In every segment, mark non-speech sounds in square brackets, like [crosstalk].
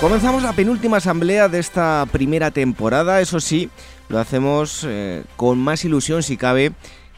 Comenzamos la penúltima asamblea de esta primera temporada, eso sí, lo hacemos eh, con más ilusión si cabe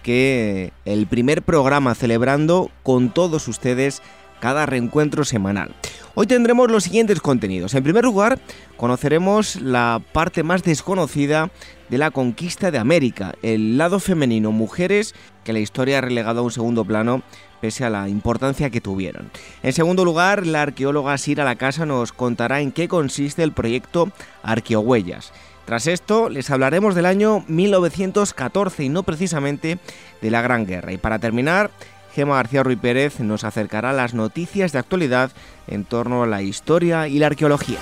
que el primer programa celebrando con todos ustedes cada reencuentro semanal. Hoy tendremos los siguientes contenidos. En primer lugar, conoceremos la parte más desconocida de la conquista de América, el lado femenino, mujeres que la historia ha relegado a un segundo plano pese a la importancia que tuvieron. En segundo lugar, la arqueóloga Sira La Casa nos contará en qué consiste el proyecto Arqueohuellas. Tras esto, les hablaremos del año 1914 y no precisamente de la Gran Guerra. Y para terminar, Gema García Ruiz Pérez nos acercará las noticias de actualidad en torno a la historia y la arqueología.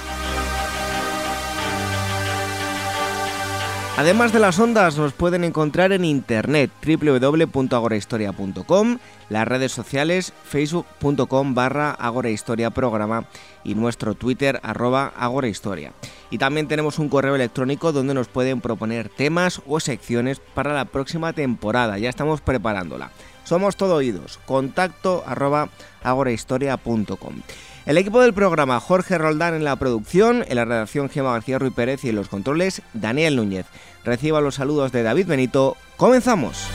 Además de las ondas, nos pueden encontrar en internet www.agorahistoria.com, las redes sociales facebook.com barra agorahistoria programa y nuestro twitter arroba agorahistoria. Y también tenemos un correo electrónico donde nos pueden proponer temas o secciones para la próxima temporada, ya estamos preparándola. Somos todo oídos, contacto arroba. El equipo del programa, Jorge Roldán en la producción, en la redacción Gema García Ruiz Pérez y en los controles, Daniel Núñez. Reciba los saludos de David Benito. ¡Comenzamos!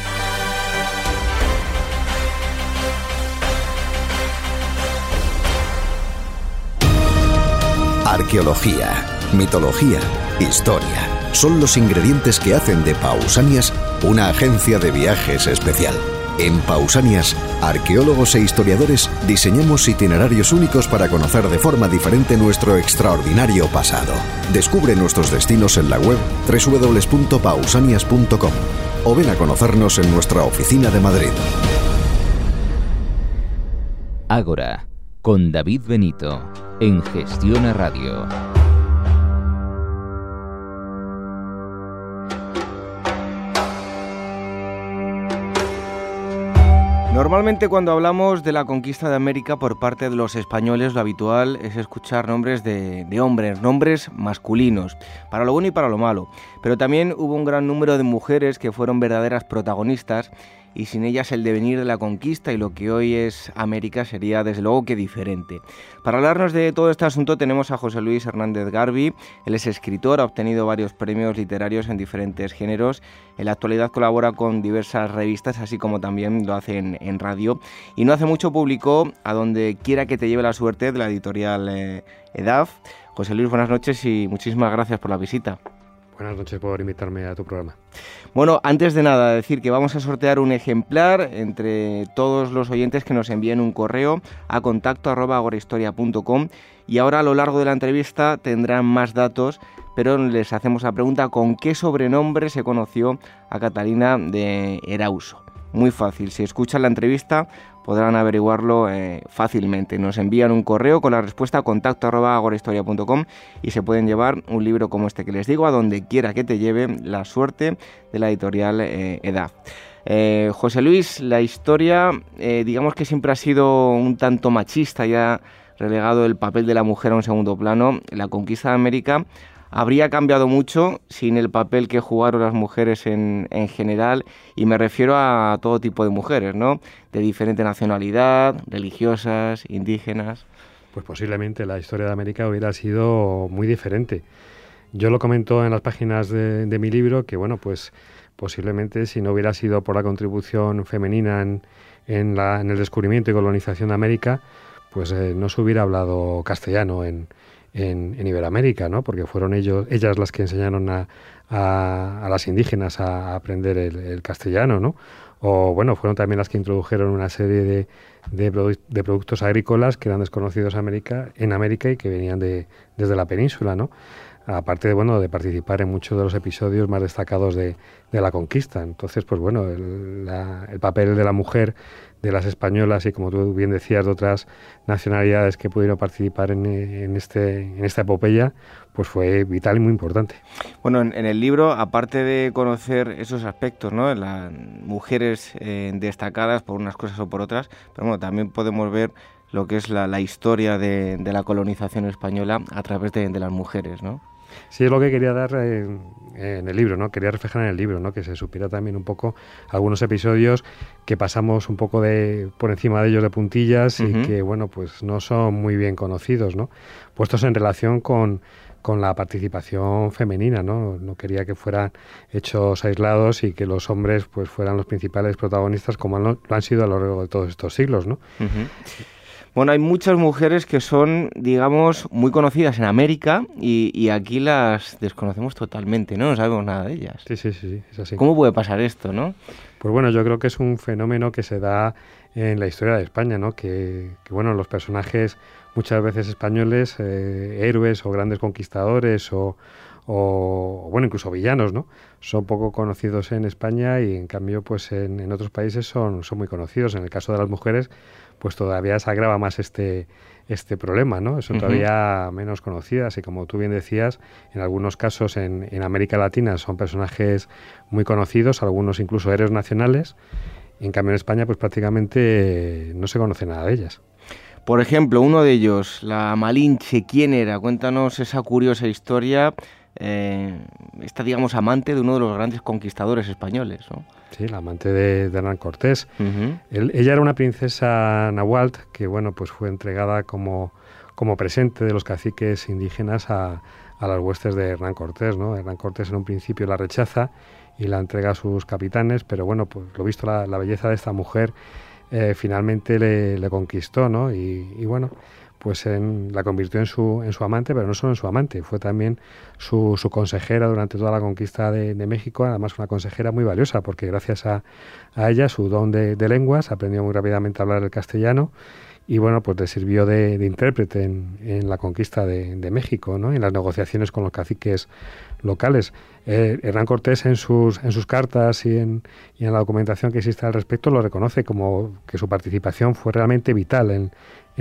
Arqueología, mitología, historia. Son los ingredientes que hacen de Pausanias una agencia de viajes especial. En Pausanias, arqueólogos e historiadores diseñamos itinerarios únicos para conocer de forma diferente nuestro extraordinario pasado. Descubre nuestros destinos en la web www.pausanias.com o ven a conocernos en nuestra oficina de Madrid. Ágora, con David Benito, en Gestión a Radio. Normalmente cuando hablamos de la conquista de América por parte de los españoles, lo habitual es escuchar nombres de, hombres, nombres masculinos, para lo bueno y para lo malo. Pero también hubo un gran número de mujeres que fueron verdaderas protagonistas y sin ellas el devenir de la conquista y lo que hoy es América sería desde luego que diferente. Para hablarnos de todo este asunto tenemos a José Luis Hernández Garbi, él es escritor, ha obtenido varios premios literarios en diferentes géneros, en la actualidad colabora con diversas revistas así como también lo hace en, radio y no hace mucho publicó A donde quiera que te lleve la suerte de la editorial eh, EDAF. José Luis, buenas noches y muchísimas gracias por la visita. Buenas noches por invitarme a tu programa. Bueno, antes de nada, decir que vamos a sortear un ejemplar entre todos los oyentes que nos envíen un correo a contacto y ahora a lo largo de la entrevista tendrán más datos, pero les hacemos la pregunta con qué sobrenombre se conoció a Catalina de Erauso. Muy fácil, si escuchan la entrevista podrán averiguarlo eh, fácilmente. Nos envían un correo con la respuesta a contacto y se pueden llevar un libro como este que les digo, a donde quiera que te lleve la suerte de la editorial eh, EDAF. Eh, José Luis, la historia digamos que siempre ha sido un tanto machista, ya relegado el papel de la mujer a un segundo plano. La conquista de América habría cambiado mucho sin el papel que jugaron las mujeres en, en, general y me refiero a todo tipo de mujeres, ¿no? De diferente nacionalidad, religiosas, indígenas. Pues posiblemente la historia de América hubiera sido muy diferente. Yo lo comento en las páginas de, mi libro que, bueno, pues posiblemente si no hubiera sido por la contribución femenina en el descubrimiento y colonización de América, pues eh, no se hubiera hablado castellano en, en, Iberoamérica, ¿no? porque fueron ellos, ellas las que enseñaron a, a, las indígenas a aprender el, castellano, ¿no? o bueno, fueron también las que introdujeron una serie de, de, productos agrícolas que eran desconocidos en América, en América y que venían de, desde la península, ¿no? aparte de bueno de participar en muchos de los episodios más destacados de, de la conquista. Entonces, pues bueno, el, el, papel de la mujer de las españolas y, como tú bien decías, de otras nacionalidades que pudieron participar en, este, en esta epopeya, pues fue vital y muy importante. Bueno, en, el libro, aparte de conocer esos aspectos, ¿no? Las mujeres eh, destacadas por unas cosas o por otras, pero bueno, también podemos ver lo que es la, historia de, la colonización española a través de, de las mujeres, ¿no? Sí, es lo que quería dar en, el libro, ¿no? Quería reflejar en el libro, ¿no? Que se supiera también un poco algunos episodios que pasamos un poco de por encima de ellos de puntillas y que, bueno, pues no son muy bien conocidos, ¿no? Puestos en relación con, con la participación femenina, ¿no? No quería que fueran hechos aislados y que los hombres pues fueran los principales protagonistas como lo han sido a lo largo de todos estos siglos, ¿no? Bueno, hay muchas mujeres que son, digamos, muy conocidas en América y, aquí las desconocemos totalmente, ¿no? No sabemos nada de ellas. Sí, sí, sí, es así. ¿Cómo puede pasar esto, no? Pues bueno, yo creo que es un fenómeno que se da en la historia de España, ¿no? Que, bueno, los personajes muchas veces españoles, eh, héroes o grandes conquistadores o, o, bueno, incluso villanos, ¿no? Son poco conocidos en España y en cambio, pues en, en otros países son, son muy conocidos. En el caso de las mujeres, pues todavía se agrava más este, este problema, ¿no? Son todavía menos conocidas y como tú bien decías, en algunos casos en, en, América Latina son personajes muy conocidos, algunos incluso héroes nacionales, en cambio en España pues prácticamente no se conoce nada de ellas. Por ejemplo, uno de ellos, la Malinche, ¿quién era? Cuéntanos esa curiosa historia eh, esta, digamos, amante de uno de los grandes conquistadores españoles. ¿no? Sí, la amante de, Hernán Cortés. ella era una princesa nahualt que, bueno, pues fue entregada como, como presente de los caciques indígenas a, a las huestes de Hernán Cortés, ¿no? Hernán Cortés en un principio la rechaza y la entrega a sus capitanes, pero bueno, pues lo visto la, belleza de esta mujer eh, finalmente le, conquistó, ¿no? Y, y bueno, pues la convirtió en su, en su amante, pero no solo en su amante, fue también su, su consejera durante toda la conquista de, México, además una consejera muy valiosa, porque gracias a, a ella, su don de, lenguas, aprendió muy rápidamente a hablar el castellano y bueno, pues le sirvió de, intérprete en, en, la conquista de, México, ¿no? en las negociaciones con los caciques locales. Eh, Hernán Cortés en sus, en sus cartas y en, y en la documentación que existe al respecto lo reconoce como que su participación fue realmente vital en,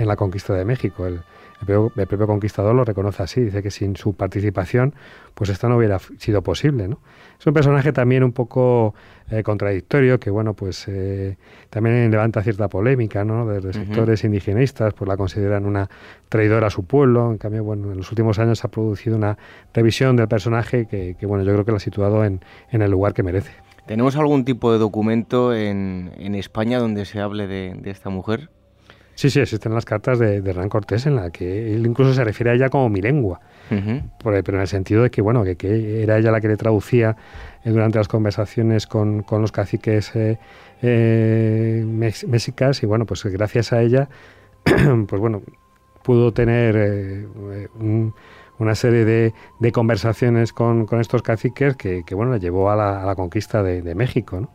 en la conquista de México. El, el, propio, conquistador lo reconoce así, dice que sin su participación, pues esto no hubiera sido posible. ¿no? Es un personaje también un poco eh, contradictorio, que bueno, pues eh, también levanta cierta polémica, ¿no? Desde sectores indigenistas, pues la consideran una traidora a su pueblo. En cambio, bueno, en los últimos años se ha producido una revisión del personaje que, bueno, yo creo que la ha situado en, en, el lugar que merece. ¿Tenemos algún tipo de documento en, en España donde se hable de, de esta mujer? Sí, sí, existen las cartas de, de Hernán Cortés en la que él incluso se refiere a ella como mi lengua, pero en el sentido de que, bueno, que, era ella la que le traducía eh, durante las conversaciones con, los caciques eh, eh mexicas y, bueno, pues gracias a ella, [clears throat] pues bueno, pudo tener eh, una serie de, conversaciones con, estos caciques que, bueno, le llevó a la, conquista de, de México, ¿no?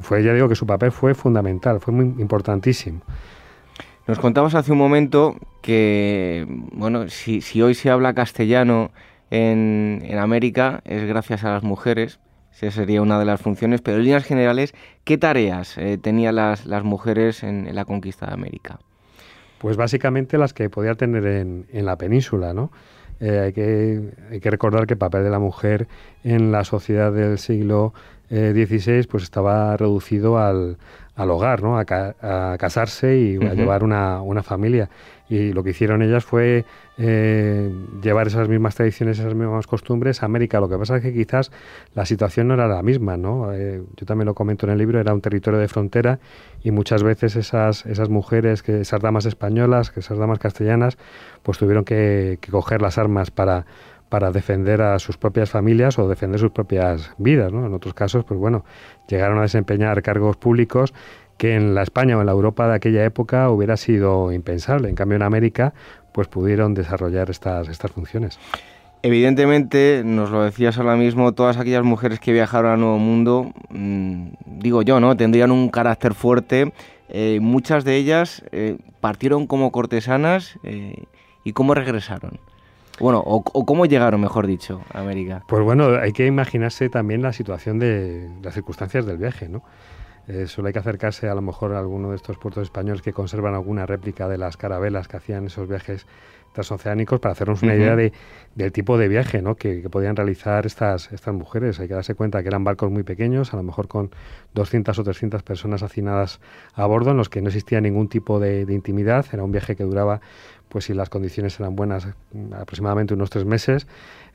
Fue, ya digo que su papel fue fundamental, fue muy importantísimo. Nos contabas hace un momento que, bueno, si, hoy se habla castellano en, América es gracias a las mujeres, esa sería una de las funciones, pero en líneas generales, ¿qué tareas eh, tenían las, mujeres en, la conquista de América? Pues básicamente las que podía tener en, la península, ¿no? Eh, hay, que, hay que recordar que el papel de la mujer en la sociedad del siglo XVI eh, pues estaba reducido al, al hogar, ¿no? a, casarse y a llevar una, una, familia. Y lo que hicieron ellas fue eh, llevar esas mismas tradiciones, esas mismas costumbres a América. Lo que pasa es que quizás la situación no era la misma. ¿no? Eh, yo también lo comento en el libro, era un territorio de frontera y muchas veces esas, esas mujeres, que esas damas españolas, que esas damas castellanas, pues tuvieron que, que coger las armas para para defender a sus propias familias o defender sus propias vidas. ¿no? En otros casos, pues bueno, llegaron a desempeñar cargos públicos que en la España o en la Europa de aquella época hubiera sido impensable. En cambio, en América, pues pudieron desarrollar estas, estas funciones. Evidentemente, nos lo decías ahora mismo, todas aquellas mujeres que viajaron al Nuevo Mundo, mm, digo yo, ¿no? Tendrían un carácter fuerte. Eh, muchas de ellas eh, partieron como cortesanas eh, y cómo regresaron. Bueno, o, cómo llegaron, mejor dicho, a América. Pues bueno, hay que imaginarse también la situación de las circunstancias del viaje, ¿no? Eh, solo hay que acercarse a lo mejor a alguno de estos puertos españoles que conservan alguna réplica de las carabelas que hacían esos viajes transoceánicos para hacernos una idea de, del tipo de viaje ¿no? que, podían realizar estas, estas mujeres. Hay que darse cuenta que eran barcos muy pequeños, a lo mejor con 200 o 300 personas hacinadas a bordo, en los que no existía ningún tipo de, intimidad. Era un viaje que duraba, pues si las condiciones eran buenas, aproximadamente unos tres meses,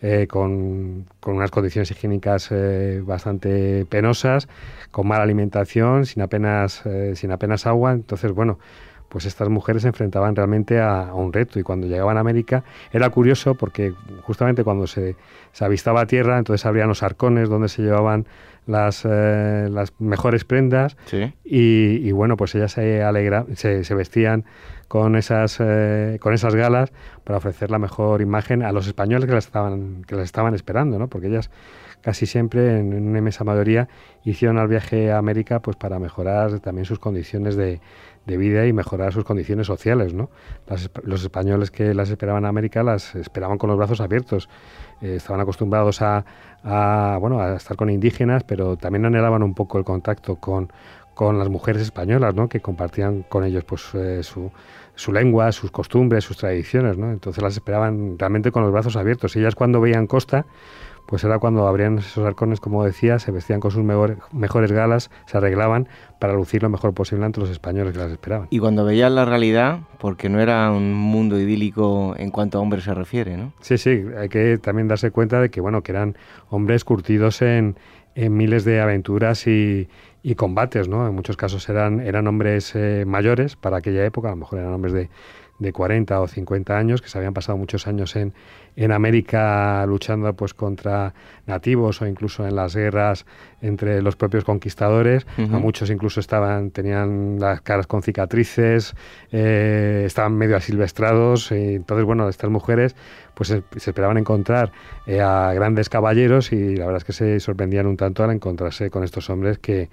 eh, con, con, unas condiciones higiénicas eh, bastante penosas, con mala alimentación, sin apenas, eh, sin apenas agua. Entonces, bueno, pues estas mujeres se enfrentaban realmente a, un reto y cuando llegaban a América era curioso porque justamente cuando se, se avistaba tierra entonces abrían los arcones donde se llevaban las, eh, las mejores prendas y, bueno pues ellas se, alegra, se, se vestían con esas, eh, con esas galas para ofrecer la mejor imagen a los españoles que las estaban, que las estaban esperando, ¿no? porque ellas casi siempre en, una inmensa mayoría hicieron el viaje a América pues para mejorar también sus condiciones de, de vida y mejorar sus condiciones sociales. ¿no? los españoles que las esperaban en América las esperaban con los brazos abiertos. Eh, estaban acostumbrados a, bueno, a estar con indígenas, pero también anhelaban un poco el contacto con, con las mujeres españolas, ¿no? que compartían con ellos pues, eh, su, su, lengua, sus costumbres, sus tradiciones. ¿no? Entonces las esperaban realmente con los brazos abiertos. Ellas cuando veían costa, pues era cuando abrían esos arcones, como decía, se vestían con sus mejores galas, se arreglaban para lucir lo mejor posible ante los españoles que las esperaban. Y cuando veían la realidad, porque no era un mundo idílico en cuanto a hombres se refiere, ¿no? Sí, sí, hay que también darse cuenta de que, bueno, que eran hombres curtidos en, miles de aventuras y, combates, ¿no? En muchos casos eran, eran hombres eh, mayores para aquella época, a lo mejor eran hombres de de 40 o 50 años, que se habían pasado muchos años en, en América luchando pues contra nativos o incluso en las guerras entre los propios conquistadores. A muchos incluso estaban, tenían las caras con cicatrices, eh, estaban medio asilvestrados. Y entonces, bueno, estas mujeres pues se, esperaban encontrar eh, a grandes caballeros y la verdad es que se sorprendían un tanto al encontrarse con estos hombres que,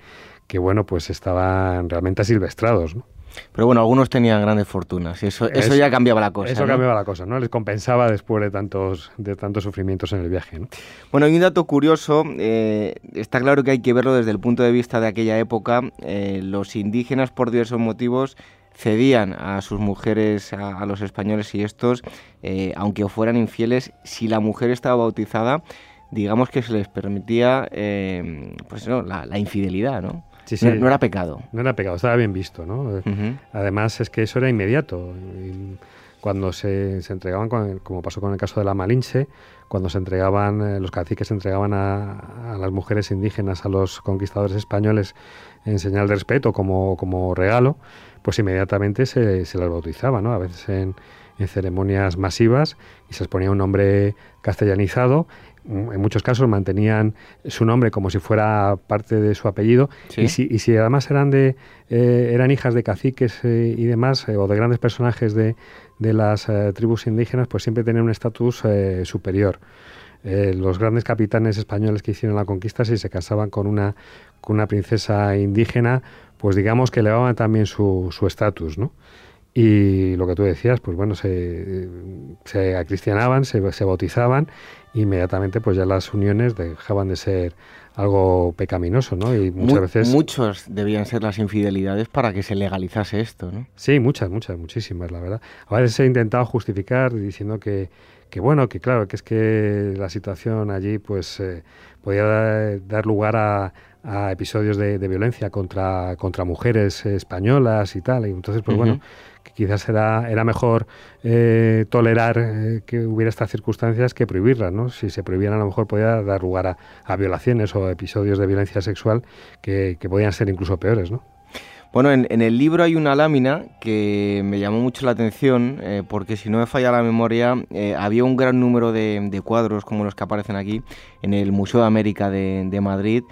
que bueno, pues estaban realmente asilvestrados, ¿no? Pero bueno, algunos tenían grandes fortunas y eso, eso, ya cambiaba la cosa. Eso cambiaba la cosa, ¿no? Les compensaba después de tantos, de tantos sufrimientos en el viaje, ¿no? Bueno, hay un dato curioso. Eh, está claro que hay que verlo desde el punto de vista de aquella época. Eh, los indígenas, por diversos motivos, cedían a sus mujeres, a, los españoles y estos, eh, aunque fueran infieles, si la mujer estaba bautizada, digamos que se les permitía pues, no, la, la infidelidad, ¿no? No, era pecado. No era pecado, estaba bien visto, ¿no? Además es que eso era inmediato. cuando se, entregaban, como pasó con el caso de la Malinche, cuando se entregaban, eh, los caciques entregaban a, las mujeres indígenas a los conquistadores españoles en señal de respeto como, como regalo, pues inmediatamente se, se las bautizaba, ¿no? A veces en, en ceremonias masivas y se les ponía un nombre castellanizado en muchos casos mantenían su nombre como si fuera parte de su apellido. Y, si, y, si, además eran de eh, eran hijas de caciques eh, y demás eh, o de grandes personajes de, de las tribus indígenas pues siempre tenían un estatus superior. Los grandes capitanes españoles que hicieron la conquista si se casaban con una con una princesa indígena pues digamos que elevaban también su estatus ¿no? Y lo que tú decías, pues bueno, se, se acristianaban, se, se bautizaban inmediatamente pues ya las uniones dejaban de ser algo pecaminoso, ¿no? Y muchas veces... Muchos debían ser las infidelidades para que se legalizase esto, ¿no? Sí, muchas, muchas, muchísimas, la verdad. A veces se ha intentado justificar diciendo que, que bueno, que claro, que es que la situación allí pues eh, podía dar, lugar a, a episodios de, de, violencia contra, contra mujeres españolas y tal. Y entonces, pues bueno, que quizás era, era mejor eh, tolerar eh, que hubiera estas circunstancias que prohibirlas, ¿no? Si se prohibieran a lo mejor podía dar lugar a, violaciones o episodios de violencia sexual que, podían ser incluso peores, ¿no? Bueno, en, el libro hay una lámina que me llamó mucho la atención eh, porque si no me falla la memoria, había un gran número de, cuadros como los que aparecen aquí en el Museo de América de, de Madrid.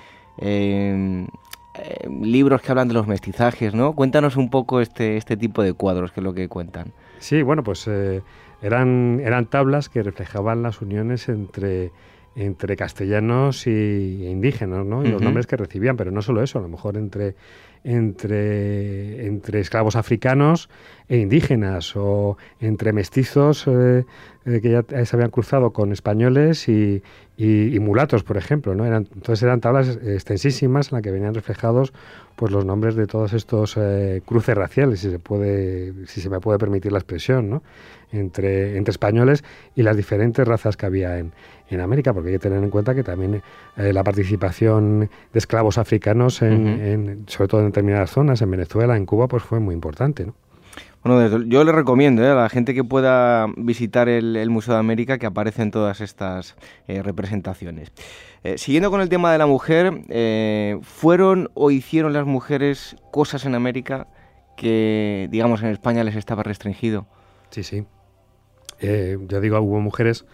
Libros que hablan de los mestizajes, ¿no? Cuéntanos un poco este, este tipo de cuadros, que es lo que cuentan. Sí, bueno, pues eh, eran, eran tablas que reflejaban las uniones entre, entre castellanos y, e indígenas, ¿no? Y los nombres que recibían, pero no solo eso, a lo mejor entre, entre, entre esclavos africanos e indígenas o entre mestizos eh, eh, que ya se habían cruzado con españoles y, mulatos, por ejemplo. ¿no? Eran, entonces eran tablas extensísimas en las que venían reflejados pues, los nombres de todos estos eh, cruces raciales, si se, puede, si se me puede permitir la expresión, ¿no? Entre, entre españoles y las diferentes razas que había en, en América, porque hay que tener en cuenta que también la participación de esclavos africanos, en, sobre todo en determinadas zonas, en Venezuela, en Cuba, pues fue muy importante. ¿no? Bueno, yo le recomiendo ¿eh? a la gente que pueda visitar el, Museo de América que aparecen todas estas eh, representaciones. Eh, siguiendo con el tema de la mujer, ¿fueron o hicieron las mujeres cosas en América que, digamos, en España les estaba restringido? Sí, sí. Ya digo, hubo mujeres,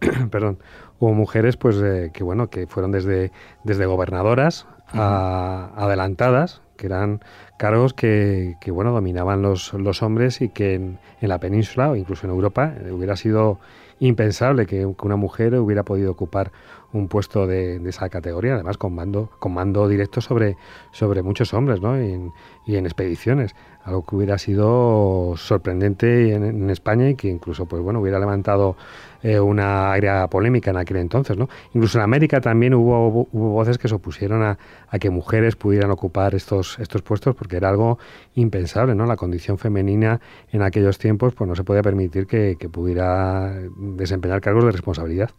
[clears throat] perdón, hubo mujeres pues que, bueno, que fueron desde, desde gobernadoras a adelantadas, que eran cargos que, bueno, dominaban los, los hombres y que en, la península o incluso en Europa eh, hubiera sido impensable que, una mujer hubiera podido ocupar un puesto de, esa categoría, además con mando, con mando directo sobre, sobre muchos hombres ¿no? y, en, expediciones, algo que hubiera sido sorprendente en, España y que incluso pues, bueno, hubiera levantado eh, una área polémica en aquel entonces. ¿no? Incluso en América también hubo, hubo voces que se opusieron a, a, que mujeres pudieran ocupar estos, estos puestos porque era algo impensable. ¿no? La condición femenina en aquellos tiempos pues, no se podía permitir que, que pudiera desempeñar cargos de responsabilidad.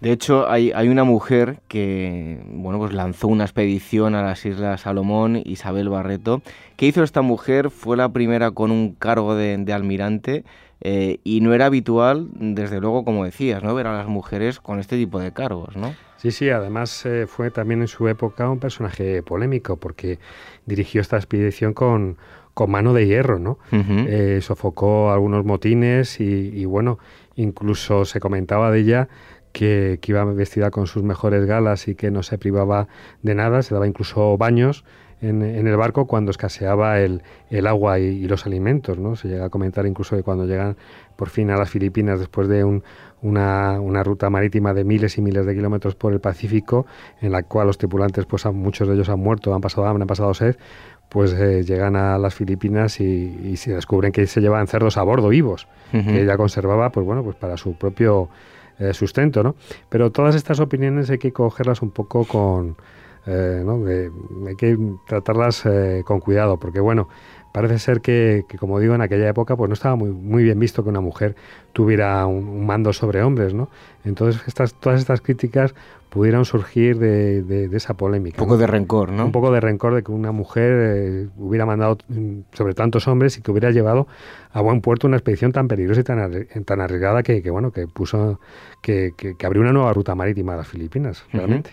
De hecho, hay, hay, una mujer que bueno, pues lanzó una expedición a las Islas Salomón, Isabel Barreto. ¿Qué hizo esta mujer? Fue la primera con un cargo de, almirante eh, y no era habitual, desde luego, como decías, ¿no? ver a las mujeres con este tipo de cargos, ¿no? Sí, sí, además eh, fue también en su época un personaje polémico porque dirigió esta expedición con, con mano de hierro, ¿no? Eh, sofocó algunos motines y, y, bueno, incluso se comentaba de ella que, iba vestida con sus mejores galas y que no se privaba de nada, se daba incluso baños en, el barco cuando escaseaba el, agua y, los alimentos. ¿no? Se llega a comentar incluso que cuando llegan por fin a las Filipinas después de una, ruta marítima de miles y miles de kilómetros por el Pacífico, en la cual los tripulantes, pues muchos de ellos han muerto, han pasado hambre, han pasado sed, pues eh, llegan a las Filipinas y, se descubren que se llevan cerdos a bordo vivos, que ella conservaba, pues bueno, pues para su propio eh, sustento, ¿no? Pero todas estas opiniones hay que cogerlas un poco con... Eh, ¿no? hay que tratarlas eh, con cuidado, porque bueno, parece ser que, como digo, en aquella época pues no estaba muy, muy bien visto que una mujer tuviera un, mando sobre hombres, ¿no? Entonces estas, todas estas críticas pudieron surgir de, esa polémica. Un poco de rencor, ¿no? Un poco de rencor de que una mujer eh, hubiera mandado mm, sobre tantos hombres y que hubiera llevado a buen puerto una expedición tan peligrosa y tan, tan arriesgada que, bueno, que puso, que, abrió una nueva ruta marítima a las Filipinas, realmente.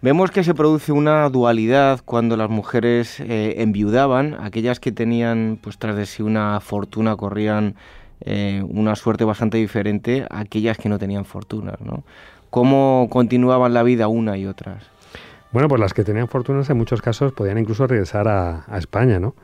Vemos que se produce una dualidad cuando las mujeres eh, enviudaban, aquellas que tenían pues tras de sí una fortuna corrían eh, una suerte bastante diferente a aquellas que no tenían fortunas, ¿no? ¿Cómo continuaban la vida una y otras? Bueno, pues las que tenían fortunas en muchos casos podían incluso regresar a, España, ¿no?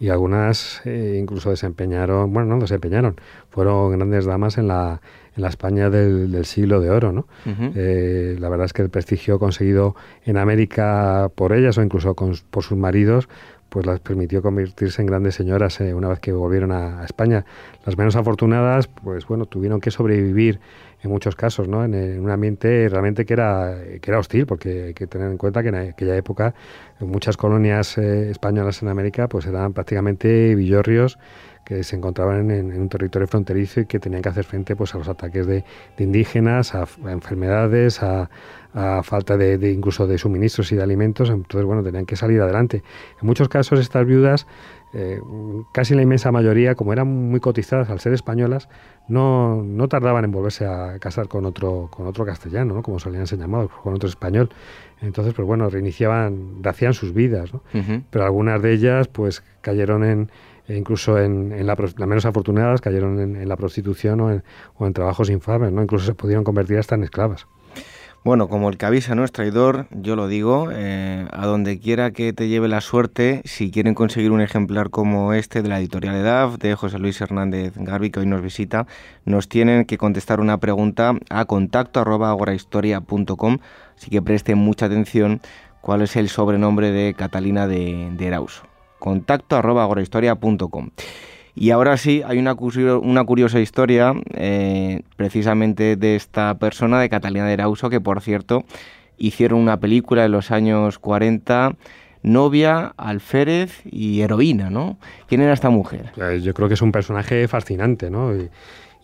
Y algunas eh, incluso desempeñaron, bueno, no desempeñaron, fueron grandes damas en la, en la España del, siglo de oro, ¿no? Eh, la verdad es que el prestigio conseguido en América por ellas o incluso por sus maridos, pues las permitió convertirse en grandes señoras eh, una vez que volvieron a, a, España. Las menos afortunadas, pues bueno, tuvieron que sobrevivir en muchos casos, ¿no? En, un ambiente realmente que era, que era hostil, porque hay que tener en cuenta que en aquella época muchas colonias eh, españolas en América pues eran prácticamente villorrios que se encontraban en, un territorio fronterizo y que tenían que hacer frente pues, a los ataques de, indígenas, a, enfermedades, a, falta de, incluso de suministros y de alimentos. Entonces, bueno, tenían que salir adelante. En muchos casos estas viudas eh, casi la inmensa mayoría, como eran muy cotizadas al ser españolas, no, no tardaban en volverse a casar con otro, con otro castellano, ¿no? como solían ser llamados, con otro español. Entonces, pues bueno, reiniciaban, rehacían sus vidas, ¿no? Pero algunas de ellas, pues cayeron en, incluso en, en las menos afortunadas, cayeron en, la prostitución o en, trabajos infames, ¿no? Incluso se pudieron convertir hasta en esclavas. Bueno, como el que avisa no es traidor, yo lo digo, eh, a donde quiera que te lleve la suerte, si quieren conseguir un ejemplar como este de la editorial EDAF, de José Luis Hernández Garbi, que hoy nos visita, nos tienen que contestar una pregunta a contacto agorahistoria.com, así que presten mucha atención cuál es el sobrenombre de Catalina de, de. Contacto arroba. Y ahora sí, hay una, una curiosa historia eh, precisamente de esta persona, de Catalina de Arauso, que por cierto hicieron una película en los años 40 novia, alférez y heroína, ¿no? ¿Quién era esta mujer? Pues yo creo que es un personaje fascinante, ¿no?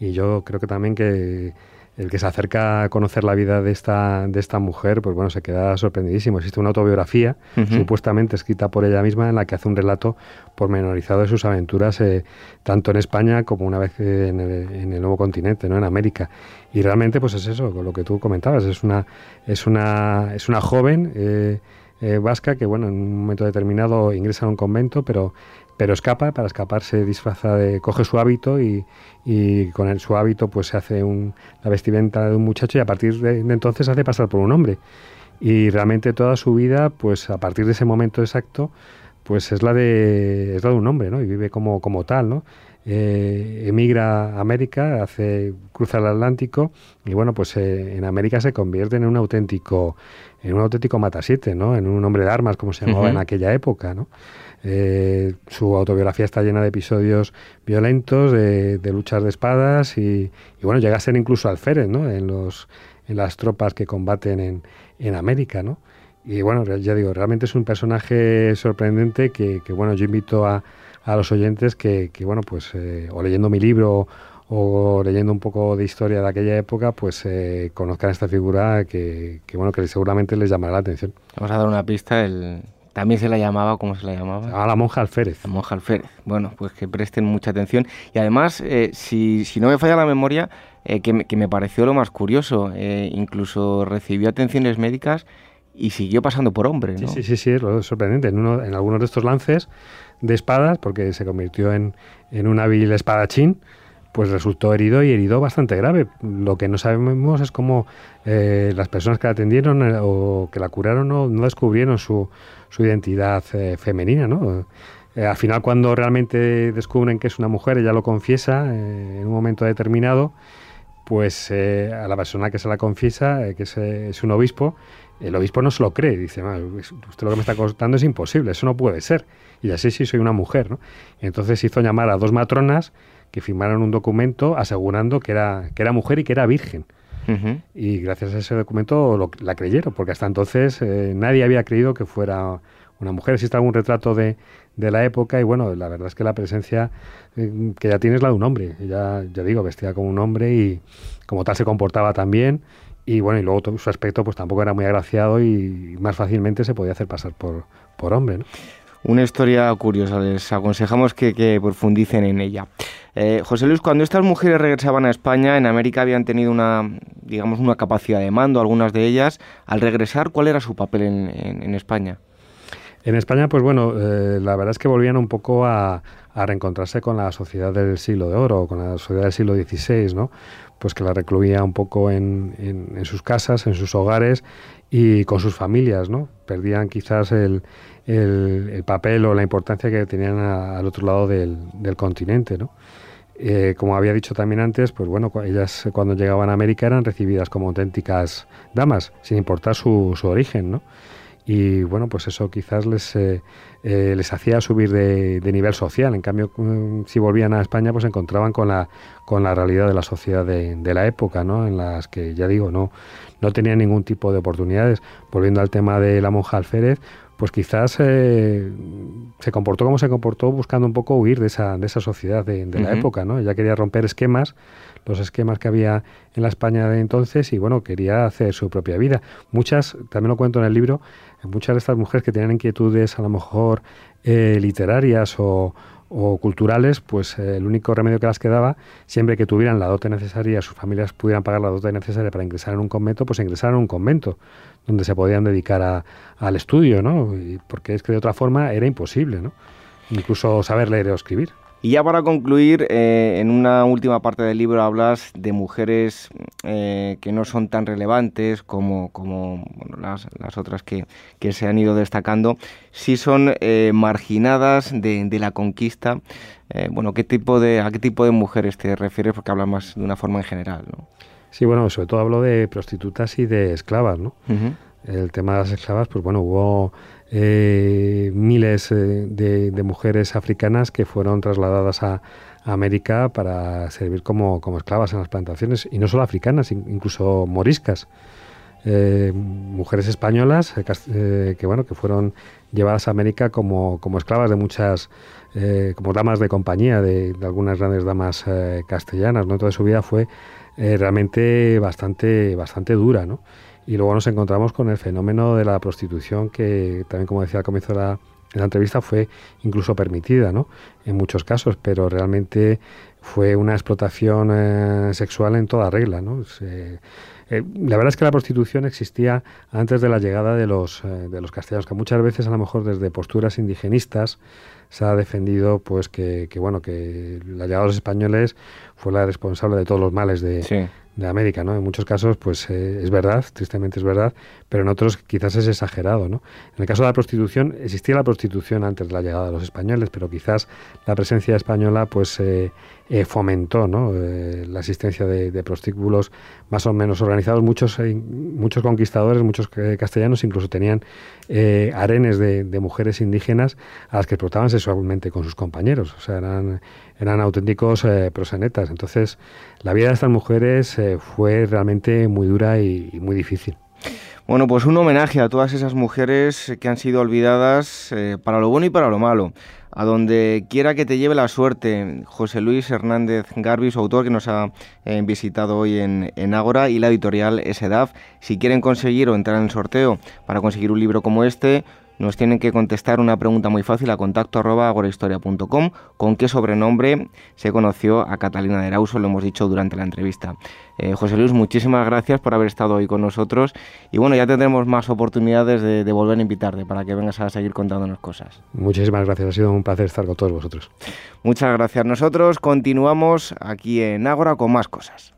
y yo creo que también que el que se acerca a conocer la vida de esta, de esta mujer, pues bueno, se queda sorprendidísimo. Existe una autobiografía, supuestamente escrita por ella misma, en la que hace un relato pormenorizado de sus aventuras, eh, tanto en España como una vez en el, nuevo continente, ¿no? en América. Y realmente, pues es eso, lo que tú comentabas, es una, es una, es una joven eh, eh, vasca que, bueno, en un momento determinado ingresa a un convento, pero pero escapa, para escapar se disfraza de, coge su hábito y, con el, su hábito pues se hace un, la vestimenta de un muchacho y a partir de, entonces hace pasar por un hombre. Y realmente toda su vida, pues a partir de ese momento exacto, pues es la de, es la de un hombre, ¿no? Y vive como, como tal, ¿no? Eh, emigra a América, hace, cruza el Atlántico y bueno, pues eh, en América se convierte en un auténtico, en un auténtico matasiete, ¿no? En un hombre de armas, como se llamaba en aquella época, ¿no? Eh, su autobiografía está llena de episodios violentos, de, luchas de espadas y, bueno, llega a ser incluso alférez ¿no? en, los, en las tropas que combaten en, en América. ¿no? Y bueno, ya digo, realmente es un personaje sorprendente que, bueno, yo invito a, a los oyentes que, que bueno, pues eh, o leyendo mi libro o leyendo un poco de historia de aquella época, pues eh, conozcan esta figura que, que, bueno, que seguramente les llamará la atención. Vamos a dar una pista, el, también se la llamaba, ¿cómo se la llamaba? A la monja alférez. La monja alférez. Bueno, pues que presten mucha atención. Y además, eh, si, si, no me falla la memoria, eh, que, me, que, me, pareció lo más curioso, eh, incluso recibió atenciones médicas y siguió pasando por hombre, ¿no? Sí, sí, sí, sí es sorprendente. En, uno, en algunos de estos lances de espadas, porque se convirtió en, en un hábil espadachín, pues resultó herido y herido bastante grave. Lo que no sabemos es cómo las personas que la atendieron o que la curaron no, descubrieron su, identidad eh, femenina, ¿no? Eh, al final, cuando realmente descubren que es una mujer, ella lo confiesa eh, en un momento determinado, pues a la persona que se la confiesa, que es, un obispo, el obispo no se lo cree, dice, usted lo que me está contando es imposible, eso no puede ser. Y así sí soy una mujer, ¿no? entonces hizo llamar a dos matronas que firmaron un documento asegurando que era, que era mujer y que era virgen. Y gracias a ese documento la creyeron, porque hasta entonces eh, nadie había creído que fuera una mujer. Existe algún retrato de, de, la época y bueno, la verdad es que la presencia eh, que ya tiene es la de un hombre. Ella, ya digo, vestía como un hombre y como tal se comportaba también. Y bueno, y luego todo su aspecto pues tampoco era muy agraciado y más fácilmente se podía hacer pasar por, por hombre. ¿no? Una historia curiosa, les aconsejamos que, profundicen en ella. Eh, José Luis, cuando estas mujeres regresaban a España, en América habían tenido una, digamos, una capacidad de mando, algunas de ellas. Al regresar, ¿cuál era su papel en, España? En España, pues bueno, eh, la verdad es que volvían un poco a, reencontrarse con la sociedad del siglo de oro, con la sociedad del siglo XVI, ¿no? Pues que la recluía un poco en, en, sus casas, en sus hogares y con sus familias, ¿no? Perdían quizás el, el, papel o la importancia que tenían al otro lado del, continente, ¿no? Eh, como había dicho también antes, pues bueno, ellas cuando llegaban a América eran recibidas como auténticas damas, sin importar su, su origen, ¿no? Y bueno, pues eso quizás les, eh, eh, les hacía subir de, nivel social. En cambio, mm, si volvían a España, pues se encontraban con la, con la realidad de la sociedad de, de, la época, ¿no? En las que, ya digo, no, no tenían ningún tipo de oportunidades. Volviendo al tema de la monja alférez, pues quizás eh, se comportó como se comportó buscando un poco huir de esa, de esa sociedad de, la época, ¿no? Ella quería romper esquemas, los esquemas que había en la España de entonces y bueno, quería hacer su propia vida. Muchas, también lo cuento en el libro, muchas de estas mujeres que tenían inquietudes a lo mejor eh, literarias o, o culturales, pues eh, el único remedio que las quedaba, siempre que tuvieran la dote necesaria, sus familias pudieran pagar la dote necesaria para ingresar en un convento, pues ingresar en un convento, donde se podían dedicar a, al estudio, ¿no? porque es que de otra forma era imposible, ¿no? Incluso saber leer o escribir. Y ya para concluir, eh, en una última parte del libro hablas de mujeres eh, que no son tan relevantes como, como las, las, otras que, que, se han ido destacando, sí son eh, marginadas de, de, la conquista. bueno, ¿qué tipo de, ¿a qué tipo de mujeres te refieres? Porque hablas más de una forma en general, ¿no? Sí, bueno, sobre todo hablo de prostitutas y de esclavas, ¿no? El tema de las esclavas, pues bueno, hubo eh, miles de, mujeres africanas que fueron trasladadas a, América para servir como, como, esclavas en las plantaciones, y no solo africanas, incluso moriscas. mujeres españolas que bueno que fueron llevadas a América como, como esclavas de muchas como damas de compañía de, algunas grandes damas castellanas no toda su vida fue realmente bastante bastante dura no y luego nos encontramos con el fenómeno de la prostitución que también, como decía al comienzo de la, entrevista, fue incluso permitida, ¿no? En muchos casos, pero realmente fue una explotación eh, sexual en toda regla, ¿no? Eh, la verdad es que la prostitución existía antes de la llegada de los, eh, de los castellanos, que muchas veces a lo mejor desde posturas indigenistas se ha defendido pues que, bueno que la llegada de los españoles fue la responsable de todos los males de, de América, ¿no? En muchos casos, pues eh, es verdad, tristemente es verdad, pero en otros quizás es exagerado, ¿no? En el caso de la prostitución, existía la prostitución antes de la llegada de los españoles, pero quizás la presencia española, pues eh, eh, fomentó, ¿no? la existencia de, prostíbulos más o menos organizados. Muchos, muchos conquistadores, muchos castellanos, incluso tenían arenes de, de, mujeres indígenas a las que explotaban sexualmente con sus compañeros, o sea, eran eran auténticos eh, prosenetas. Entonces, la vida de estas mujeres eh, fue realmente muy dura y, muy difícil. Bueno, pues un homenaje a todas esas mujeres que han sido olvidadas eh, para lo bueno y para lo malo. A donde quiera que te lleve la suerte, José Luis Hernández Garbi, su autor que nos ha visitado hoy en, en Ágora, y la editorial SEDAF. Si quieren conseguir o entrar en el sorteo para conseguir un libro como este, nos tienen que contestar una pregunta muy fácil a contacto arroba agorahistoria.com con qué sobrenombre se conoció a Catalina de Erauso, lo hemos dicho durante la entrevista. Eh, José Luis, muchísimas gracias por haber estado hoy con nosotros y bueno, ya tendremos más oportunidades de, volver a invitarte para que vengas a seguir contándonos cosas. Muchísimas gracias, ha sido un placer estar con todos vosotros. Muchas gracias. Nosotros continuamos aquí en Ágora con más cosas.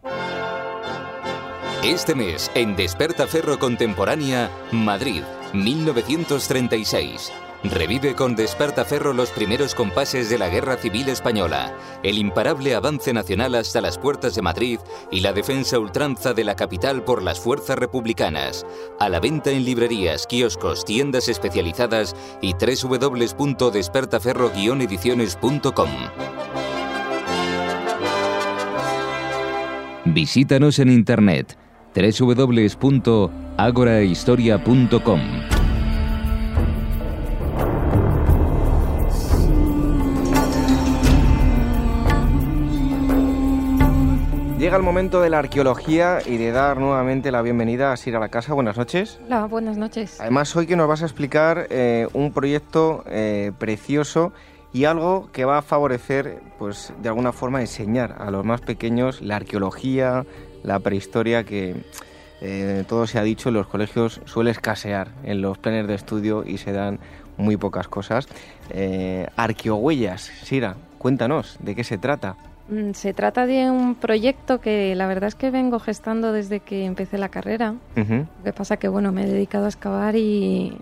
Este mes, en Desperta Ferro Contemporánea, Madrid, 1936. Revive con Despertaferro los primeros compases de la Guerra Civil Española, el imparable avance nacional hasta las puertas de Madrid y la defensa ultranza de la capital por las fuerzas republicanas. A la venta en librerías, kioscos, tiendas especializadas y www.despertaferro-ediciones.com. Visítanos en internet www.agorahistoria.com. Llega el momento de la arqueología y de dar nuevamente la bienvenida a Sira a la Casa. Buenas noches. Hola, buenas noches. Además, hoy que nos vas a explicar eh, un proyecto eh, precioso y algo que va a favorecer, pues de alguna forma, enseñar a los más pequeños la arqueología, la prehistoria que eh, todo se ha dicho, en los colegios suele escasear en los planes de estudio y se dan muy pocas cosas. Eh, arqueohuellas, Sira, cuéntanos, ¿de qué se trata? Mm, se trata de un proyecto que la verdad es que vengo gestando desde que empecé la carrera. Lo que pasa que bueno, me he dedicado a excavar y,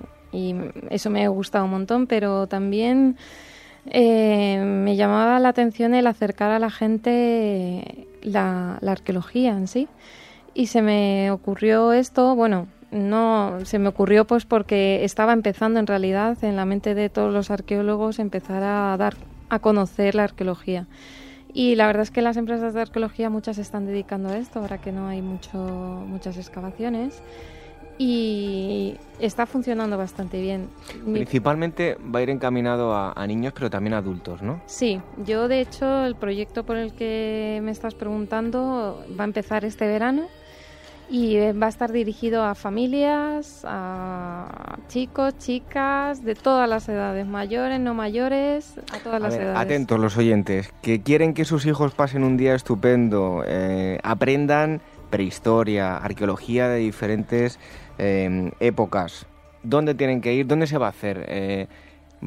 eso me ha gustado un montón, pero también eh, me llamaba la atención el acercar a la gente la, arqueología en sí. Y se me ocurrió esto, bueno, no se me ocurrió pues porque estaba empezando en realidad en la mente de todos los arqueólogos empezar a dar a conocer la arqueología. Y la verdad es que las empresas de arqueología muchas se están dedicando a esto ahora que no hay mucho, muchas excavaciones y está funcionando bastante bien. Principalmente va a ir encaminado a, niños, pero también a adultos, ¿no? Sí, yo de hecho el proyecto por el que me estás preguntando va a empezar este verano y va a estar dirigido a familias, a chicos, chicas, de todas las edades, mayores, no mayores, a todas las edades. Atentos los oyentes, que quieren que sus hijos pasen un día estupendo, eh, aprendan prehistoria, arqueología de diferentes eh, épocas. ¿Dónde tienen que ir? ¿Dónde se va a hacer? Eh,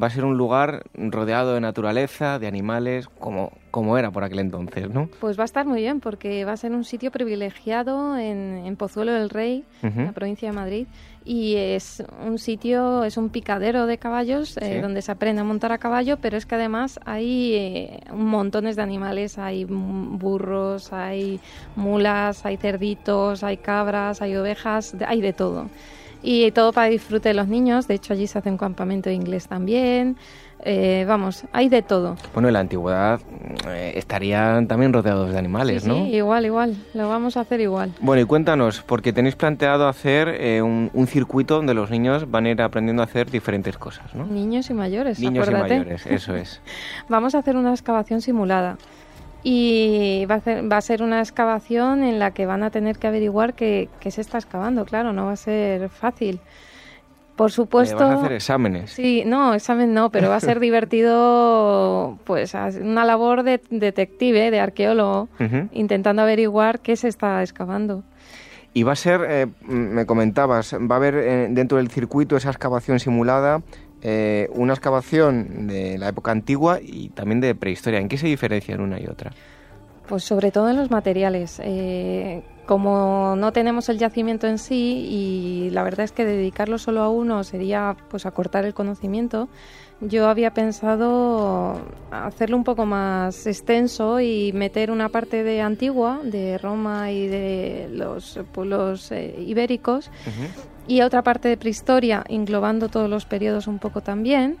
va a ser un lugar rodeado de naturaleza, de animales, como, como era por aquel entonces, ¿no? Pues va a estar muy bien, porque va a ser un sitio privilegiado en, Pozuelo del Rey, la provincia de Madrid, y es un sitio, es un picadero de caballos eh, donde se aprende a montar a caballo, pero es que además hay eh, montones de animales, hay burros, hay mulas, hay cerditos, hay cabras, hay ovejas, hay de todo. Y todo para disfrute de los niños. De hecho, allí se hace un campamento de inglés también. Eh, vamos, hay de todo. Bueno, en la antigüedad eh, estarían también rodeados de animales, ¿no? Sí, igual, igual. Lo vamos a hacer igual. Bueno, y cuéntanos, porque tenéis planteado hacer eh, un, circuito donde los niños van a ir aprendiendo a hacer diferentes cosas, ¿no? Niños y mayores, Niños y mayores, eso es. [laughs] vamos a hacer una excavación simulada. Y va a, ser, va a ser una excavación en la que van a tener que averiguar qué, qué se está excavando, claro, no va a ser fácil. Por supuesto. ¿Vas a hacer exámenes? Sí, no, examen no, pero va a ser [laughs] divertido, pues, una labor de detective, de arqueólogo, intentando averiguar qué se está excavando. Y va a ser, eh, me comentabas, va a haber eh, dentro del circuito esa excavación simulada, eh, una excavación de la época antigua y también de prehistoria. ¿En qué se diferencian una y otra? Pues sobre todo en los materiales como no tenemos el yacimiento en sí y la verdad es que dedicarlo solo a uno sería pues acortar el conocimiento, yo había pensado hacerlo un poco más extenso y meter una parte de antigua, de Roma y de los pueblos eh, ibéricos, y otra parte de prehistoria, englobando todos los periodos un poco también.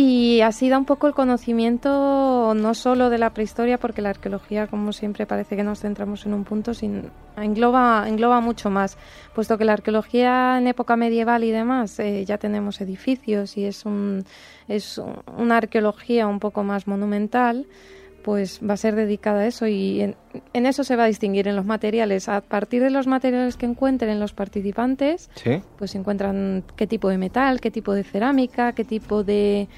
Y así da un poco el conocimiento no solo de la prehistoria, porque la arqueología, como siempre, parece que nos centramos en un punto, sino engloba, engloba mucho más, puesto que la arqueología en época medieval y demás eh, ya tenemos edificios y es, un, es una arqueología un poco más monumental pues va a ser dedicada a eso y en, eso se va a distinguir en los materiales. A partir de los materiales que encuentren los participantes, pues encuentran qué tipo de metal, qué tipo de cerámica, qué tipo de,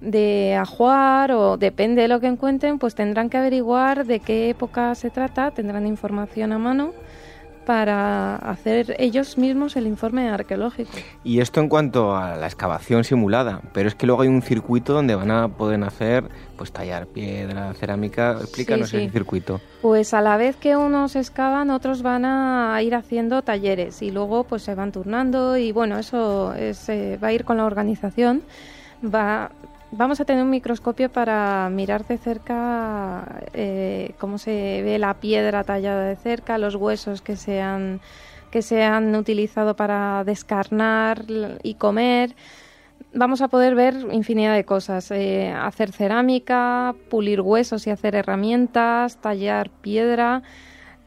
de ajuar o depende de lo que encuentren, pues tendrán que averiguar de qué época se trata, tendrán información a mano para hacer ellos mismos el informe arqueológico. Y esto en cuanto a la excavación simulada, pero es que luego hay un circuito donde van a poder hacer, pues tallar piedra, cerámica. Explícanos ese circuito. Pues a la vez que unos excavan, otros van a ir haciendo talleres y luego pues se van turnando y bueno, eso es, eh, va a ir con la organización. Va, Vamos a tener un microscopio para mirar de cerca eh, cómo se ve la piedra tallada de cerca, los huesos que se han, que se han utilizado para descarnar y comer. Vamos a poder ver infinidad de cosas, eh, hacer cerámica, pulir huesos y hacer herramientas, tallar piedra.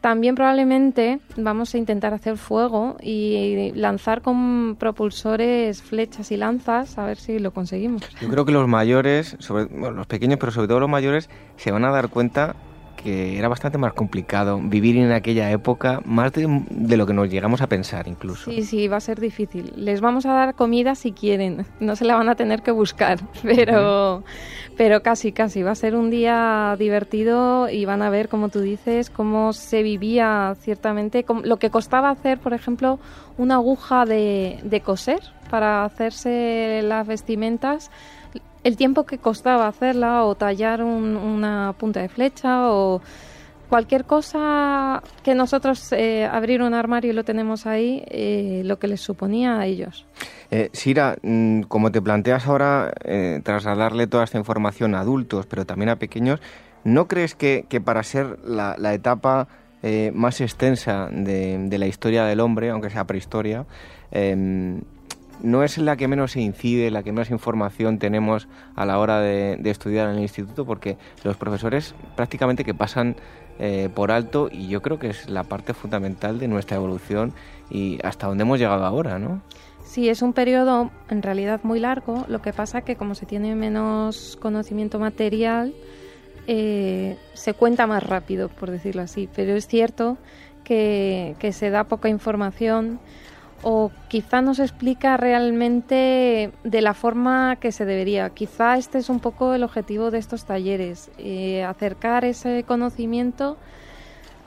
También probablemente vamos a intentar hacer fuego y lanzar con propulsores flechas y lanzas a ver si lo conseguimos. Yo creo que los mayores, sobre, los pequeños, pero sobre todo los mayores, se van a dar cuenta que era bastante más complicado vivir en aquella época, más de, lo que nos llegamos a pensar incluso. Sí, sí, va a ser difícil. Les vamos a dar comida si quieren, no se la van a tener que buscar, [laughs] pero, pero casi, casi. Va a ser un día divertido y van a ver, como tú dices, cómo se vivía ciertamente, lo que costaba hacer, por ejemplo, una aguja de, de coser para hacerse las vestimentas el tiempo que costaba hacerla o tallar una punta de flecha o cualquier cosa que nosotros eh, abrir un armario y lo tenemos ahí, eh, lo que les suponía a ellos. Eh, Sira, mm, como te planteas ahora trasladarle toda esta información a adultos, pero también a pequeños, ¿no crees que, para ser la, etapa más extensa de, de, la historia del hombre, aunque sea prehistoria, em, no es la que menos se incide, la que más información tenemos a la hora de, estudiar en el instituto, porque los profesores prácticamente que pasan eh, por alto y yo creo que es la parte fundamental de nuestra evolución y hasta donde hemos llegado ahora, ¿no? Sí, es un periodo en realidad muy largo, lo que pasa que como se tiene menos conocimiento material, eh, se cuenta más rápido, por decirlo así, pero es cierto que, que se da poca información o quizá no se explica realmente de la forma que se debería. Quizá este es un poco el objetivo de estos talleres, eh, acercar ese conocimiento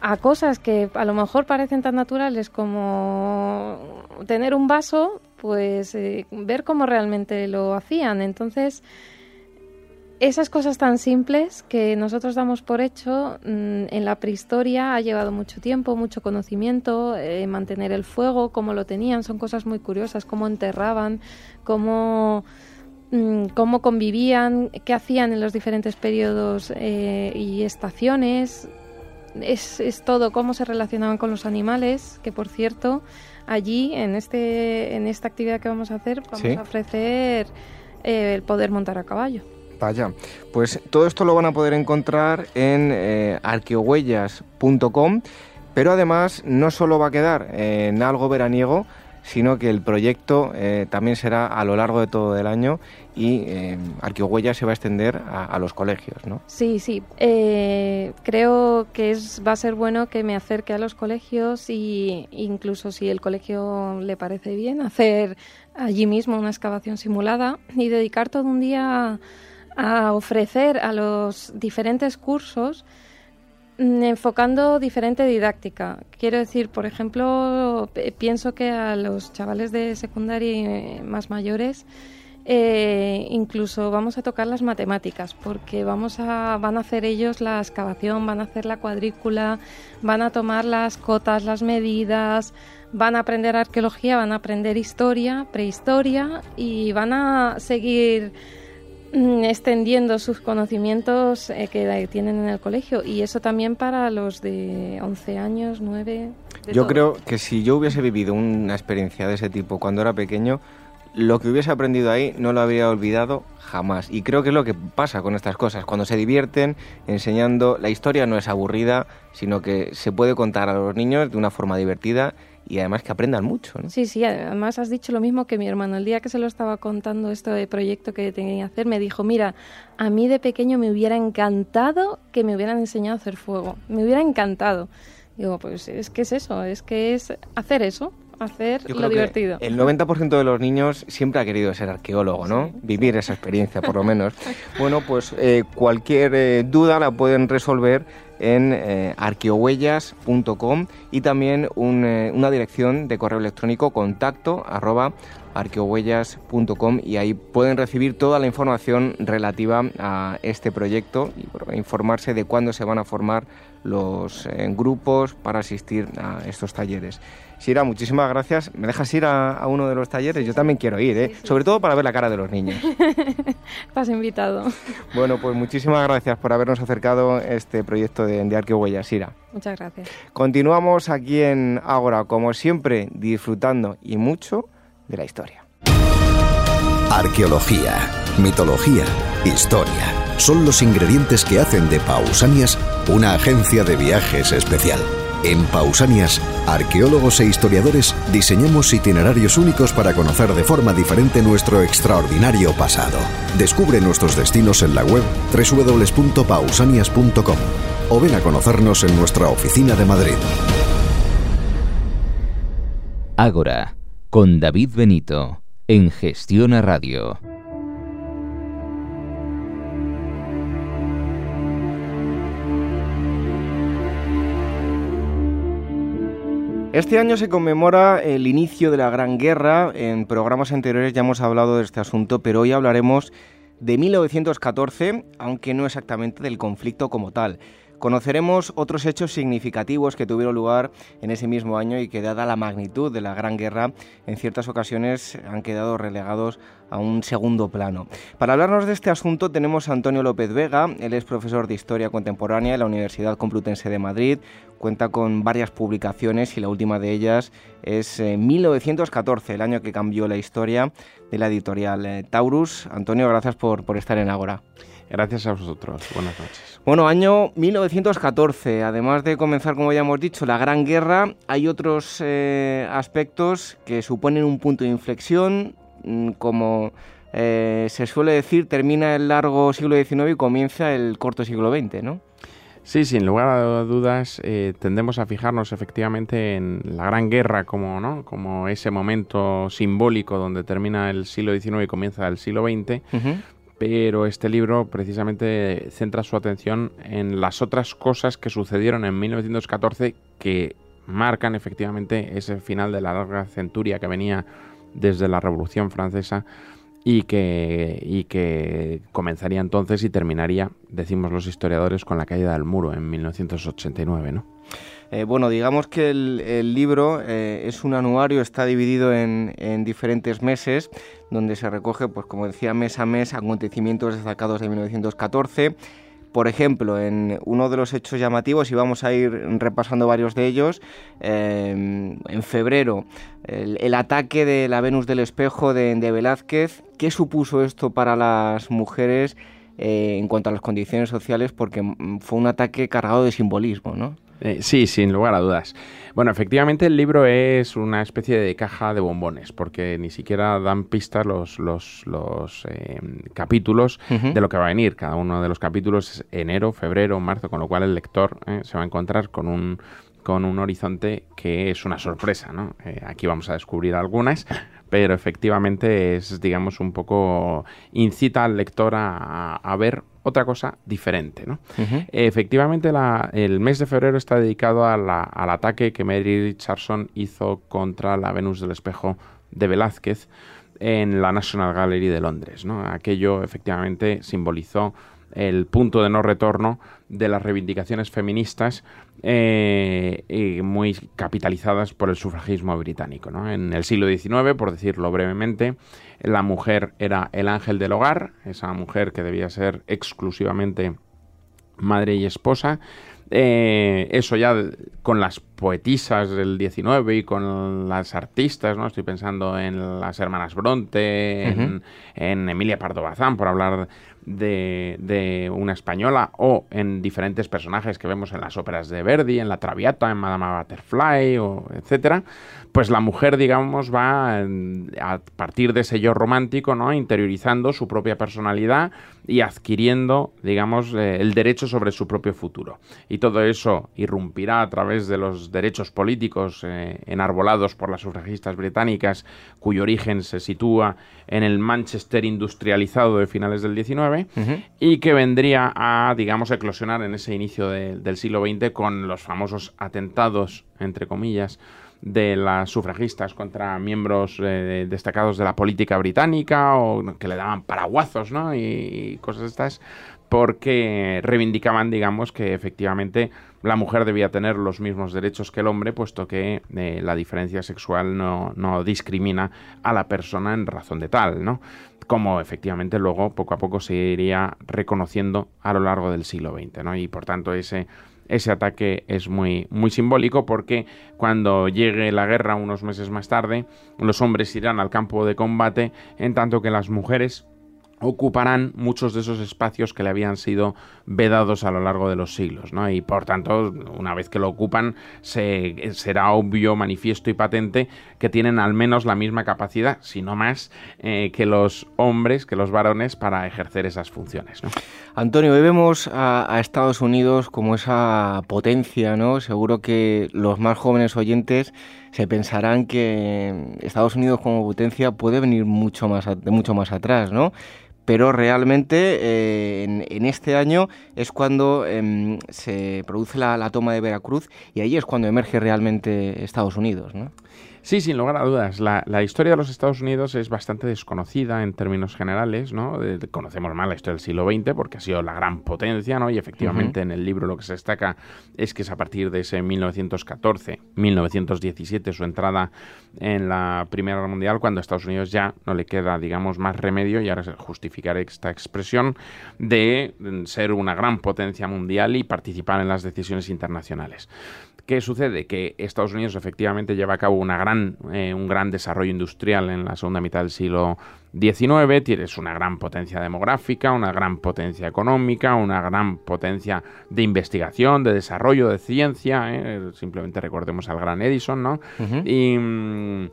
a cosas que a lo mejor parecen tan naturales como tener un vaso, pues eh, ver cómo realmente lo hacían. Entonces, esas cosas tan simples que nosotros damos por hecho mm, en la prehistoria ha llevado mucho tiempo, mucho conocimiento, eh, mantener el fuego, cómo lo tenían, son cosas muy curiosas, cómo enterraban, cómo, mm, cómo convivían, qué hacían en los diferentes periodos eh, y estaciones. es, es, todo cómo se relacionaban con los animales, que por cierto, allí en, este, en esta actividad que vamos a hacer, vamos a ofrecer eh, el poder montar a caballo. Pues todo esto lo van a poder encontrar en eh, pero además no solo va a quedar en algo veraniego, sino que el proyecto eh, también será a lo largo de todo el año y eh, se va a extender a, los colegios, ¿no? Sí, sí. Eh, creo que es, va a ser bueno que me acerque a los colegios y incluso si el colegio le parece bien, hacer allí mismo una excavación simulada y dedicar todo un día a ofrecer a los diferentes cursos Mm, enfocando diferente didáctica. Quiero decir, por ejemplo, pienso que a los chavales de secundaria más mayores eh, incluso vamos a tocar las matemáticas porque vamos a, van a hacer ellos la excavación, van a hacer la cuadrícula, van a tomar las cotas, las medidas, van a aprender arqueología, van a aprender historia, prehistoria y van a seguir extendiendo sus conocimientos eh, que tienen en el colegio y eso también para los de 11 años, 9. Yo creo que si yo hubiese vivido una experiencia de ese tipo cuando era pequeño, lo que hubiese aprendido ahí no lo habría olvidado jamás. Y creo que es lo que pasa con estas cosas. Cuando se divierten enseñando, la historia no es aburrida, sino que se puede contar a los niños de una forma divertida y además que aprendan mucho. ¿no? Sí, sí, además has dicho lo mismo que mi hermano. El día que se lo estaba contando este proyecto que tenía que hacer, me dijo, mira, a mí de pequeño me hubiera encantado que me hubieran enseñado a hacer fuego. Me hubiera encantado. Digo, pues es que es eso, es que es hacer eso, hacer lo divertido. El 90% de los niños siempre ha querido ser arqueólogo, ¿no? Vivir esa experiencia, por lo menos. [laughs] bueno, pues eh, cualquier eh, duda la pueden resolver en eh, arqueohuellas.com y también eh, una dirección de correo electrónico contacto arroba arqueohuellas.com y ahí pueden recibir toda la información relativa a este proyecto y informarse de cuándo se van a formar los eh, grupos para asistir a estos talleres. Sira, muchísimas gracias. ¿Me dejas ir a, uno de los talleres? Yo también quiero ir, ¿eh? sobre todo para ver la cara de los niños. [laughs] Estás invitado. Bueno, pues muchísimas gracias por habernos acercado este proyecto de, de Arqueohuellas, Sira. Muchas gracias. Continuamos aquí en Ágora, como siempre, disfrutando y mucho de la historia. Arqueología, mitología, historia. Son los ingredientes que hacen de Pausanias una agencia de viajes especial. En Pausanias, arqueólogos e historiadores diseñamos itinerarios únicos para conocer de forma diferente nuestro extraordinario pasado. Descubre nuestros destinos en la web www.pausanias.com o ven a conocernos en nuestra oficina de Madrid. Ágora, con David Benito, en Gestión a Radio. Este año se conmemora el inicio de la Gran Guerra. En programas anteriores ya hemos hablado de este asunto, pero hoy hablaremos de 1914, aunque no exactamente del conflicto como tal. Conoceremos otros hechos significativos que tuvieron lugar en ese mismo año y que, dada la magnitud de la Gran Guerra, en ciertas ocasiones han quedado relegados a un segundo plano. Para hablarnos de este asunto tenemos a Antonio López Vega, él es profesor de Historia Contemporánea en la Universidad Complutense de Madrid, cuenta con varias publicaciones y la última de ellas es 1914, eh, el año que cambió la historia de la editorial eh, Taurus. Antonio, gracias por, por estar en Agora. Gracias a vosotros. Buenas noches. Bueno, año 1914. Además de comenzar, como ya hemos dicho, la Gran Guerra, hay otros eh, aspectos que suponen un punto de inflexión, mm, como eh, se suele decir, termina el largo siglo XIX y comienza el corto siglo XX, ¿no? Sí, sin lugar a dudas, eh, tendemos a fijarnos efectivamente en la Gran Guerra como, ¿no? como ese momento simbólico donde termina el siglo XIX y comienza el siglo XX, pero este libro precisamente centra su atención en las otras cosas que sucedieron en 1914 que marcan efectivamente ese final de la larga centuria que venía desde la Revolución Francesa y que, comenzaría entonces y terminaría, decimos los historiadores, con la caída del muro en 1989. ¿no? Eh, bueno, digamos que el, libro eh, es un anuario, está dividido en, diferentes meses, donde se recoge, pues como decía, mes a mes acontecimientos destacados de 1914 Por ejemplo, en uno de los hechos llamativos, y vamos a ir repasando varios de ellos, em, en febrero, el, ataque de la Venus del Espejo de, Velázquez, ¿qué supuso esto para las mujeres eh, en cuanto a las condiciones sociales? Porque mm, fue un ataque cargado de simbolismo, ¿no? Eh, sí, sin lugar a dudas. Bueno, efectivamente el libro es una especie de caja de bombones, porque ni siquiera dan pistas los, los, los eh, capítulos de lo que va a venir. Cada uno de los capítulos es enero, febrero, marzo, con lo cual el lector eh, se va a encontrar con un con un horizonte que es una sorpresa, ¿no? aquí vamos a descubrir algunas, pero efectivamente es, digamos, un poco incita al lector a, a ver otra cosa diferente. ¿no? Efectivamente, el mes de febrero está dedicado al ataque que Mary Richardson hizo contra la Venus del Espejo de Velázquez en la National Gallery de Londres. ¿no? Aquello efectivamente simbolizó el punto de no retorno de las reivindicaciones feministas eh, muy capitalizadas por el sufragismo británico. En el siglo XIX, por decirlo brevemente, la mujer era el ángel del hogar, esa mujer que debía ser exclusivamente madre y esposa, eh, eso ya con las poetisas del 19 y con las artistas, ¿no? Estoy pensando en las hermanas Bronte, en, en, Emilia Pardo Bazán, por hablar de, una española o en diferentes personajes que vemos en las óperas de Verdi, en La Traviata, en Madame Butterfly, o etcétera, pues la mujer, digamos, va a partir de ese yo romántico, ¿no? interiorizando su propia personalidad y adquiriendo, digamos, eh, el derecho sobre su propio futuro. Y todo eso irrumpirá a través de los derechos políticos eh, enarbolados por las sufragistas británicas, cuyo origen se sitúa en el Manchester industrializado de finales del XIX y que vendría a, digamos, eclosionar en ese inicio del siglo XX con los famosos atentados, entre comillas, de las sufragistas contra miembros eh, destacados de la política británica o que le daban paraguazos, ¿no? Y, cosas estas, porque reivindicaban, digamos, que efectivamente la mujer debía tener los mismos derechos que el hombre, puesto que eh, la diferencia sexual no, no, discrimina a la persona en razón de tal, ¿no? Como efectivamente luego poco a poco se iría reconociendo a lo largo del siglo XX, ¿no? Y por tanto ese ese ataque es muy, muy simbólico porque cuando llegue la guerra unos meses más tarde, los hombres irán al campo de combate, en tanto que las mujeres ocuparán muchos de esos espacios que le habían sido vedados a lo largo de los siglos, ¿no? Y por tanto, una vez que lo ocupan, se, será obvio, manifiesto y patente que tienen al menos la misma capacidad, si no más, eh, que los hombres, que los varones, para ejercer esas funciones, Antonio, hoy vemos a, Estados Unidos como esa potencia, ¿no? Seguro que los más jóvenes oyentes se pensarán que Estados Unidos como potencia puede venir mucho más, mucho más atrás, ¿no? Pero realmente eh, en, este año es cuando em, se produce la, la, toma de Veracruz y ahí es cuando emerge realmente Estados Unidos. ¿no? Sí, sin lugar a dudas. La, historia de los Estados Unidos es bastante desconocida en términos generales, ¿no? conocemos mal la historia del siglo XX porque ha sido la gran potencia, ¿no? Y efectivamente en el libro lo que se destaca es que es a partir de ese 1914, 1917, su entrada en la Primera Guerra Mundial, cuando a Estados Unidos ya no le queda, digamos, más remedio, y ahora justificar esta expresión, de ser una gran potencia mundial y participar en las decisiones internacionales. ¿Qué sucede? Que Estados Unidos efectivamente lleva a cabo una gran, eh, un gran desarrollo industrial en la segunda mitad del siglo XIX, tienes una gran potencia demográfica, una gran potencia económica, una gran potencia de investigación, de desarrollo, de ciencia, ¿eh? simplemente recordemos al gran Edison, ¿no? Mm,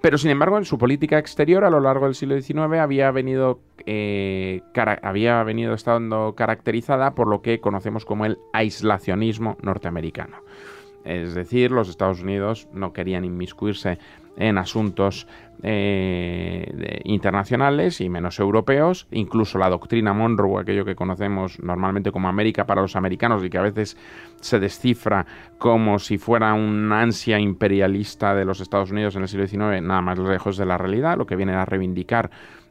pero sin embargo, en su política exterior a lo largo del siglo XIX había venido, eh, había venido estando caracterizada por lo que conocemos como el aislacionismo norteamericano. Es decir, los Estados Unidos no querían inmiscuirse en asuntos eh, internacionales y menos europeos. Incluso la doctrina Monroe, aquello que conocemos normalmente como América para los americanos y que a veces se descifra como si fuera una ansia imperialista de los Estados Unidos en el siglo XIX, nada más lejos de la realidad, lo que viene a reivindicar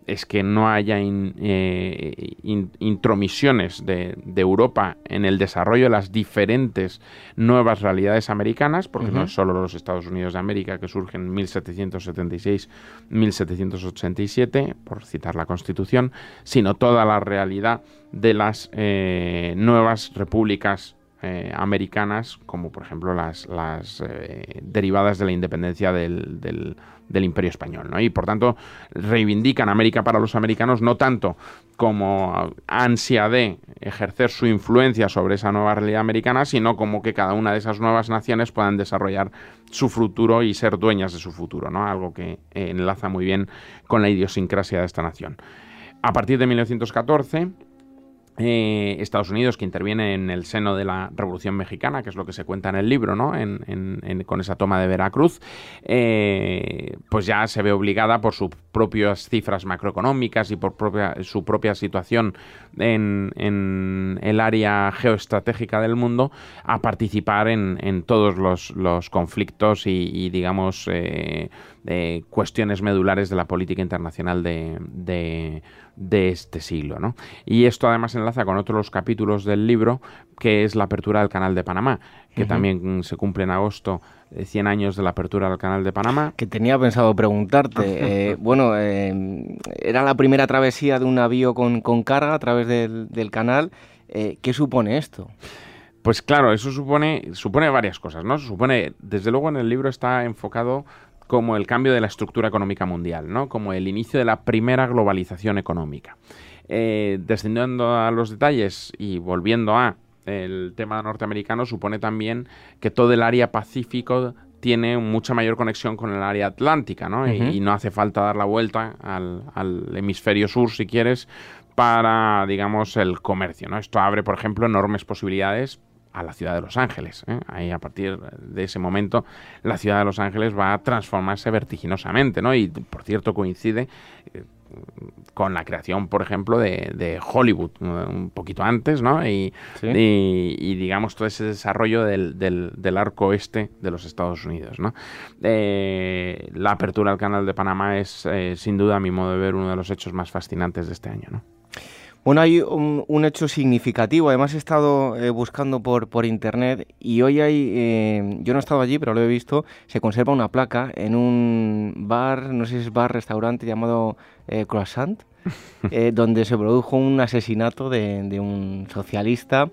es que no haya eh, intromisiones de, Europa en el desarrollo de las diferentes nuevas realidades americanas, porque no es solo los Estados Unidos de América que surgen en 1776-1787, por citar la Constitución, sino toda la realidad de las eh, nuevas repúblicas eh, americanas, como por ejemplo las, las derivadas de la independencia del, del imperio español. ¿no? Y por tanto reivindican América para los americanos no tanto como ansia de ejercer su influencia sobre esa nueva realidad americana, sino como que cada una de esas nuevas naciones puedan desarrollar su futuro y ser dueñas de su futuro, ¿no? algo que enlaza muy bien con la idiosincrasia de esta nación. A partir de 1914, eh, Estados Unidos, que interviene en el seno de la Revolución Mexicana, que es lo que se cuenta en el libro, ¿no? con esa toma de Veracruz, eh, pues ya se ve obligada por sus propias cifras macroeconómicas y por su propia situación en, el área geoestratégica del mundo a participar en, todos los, conflictos y, digamos, eh, cuestiones medulares de la política internacional de de este siglo. ¿no? Y esto además enlaza con otros capítulos del libro, que es la apertura del Canal de Panamá, que también se cumple en agosto 100 eh, años de la apertura del Canal de Panamá. Que tenía pensado preguntarte, [laughs] eh, bueno, eh, era la primera travesía de un navío con, carga a través del, canal. ¿Qué supone esto? Pues claro, eso supone, supone varias cosas, ¿no? Supone, desde luego en el libro está enfocado como el cambio de la estructura económica mundial, ¿no? como el inicio de la primera globalización económica. Eh, descendiendo a los detalles y volviendo a el tema norteamericano, supone también que todo el área pacífico tiene mucha mayor conexión con el área atlántica, ¿no? y, no hace falta dar la vuelta al, al, hemisferio sur, si quieres, para, digamos, el comercio, ¿no? Esto abre, por ejemplo, enormes posibilidades a la ciudad de Los Ángeles. ¿eh? Ahí a partir de ese momento la ciudad de Los Ángeles va a transformarse vertiginosamente, ¿no? Y por cierto coincide eh, con la creación, por ejemplo, de, Hollywood un poquito antes, ¿no? Y, digamos todo ese desarrollo del, arco oeste de los Estados Unidos, ¿no? Eh, la apertura del canal de Panamá es, sin duda, a mi modo de ver, uno de los hechos más fascinantes de este año, ¿no? Bueno, hay un, hecho significativo. Además, he estado eh, buscando por, por internet y hoy hay, eh, yo no he estado allí, pero lo he visto, se conserva una placa en un bar, no sé si es bar, restaurante llamado eh, Croissant, [laughs] donde se produjo un asesinato de, de un socialista,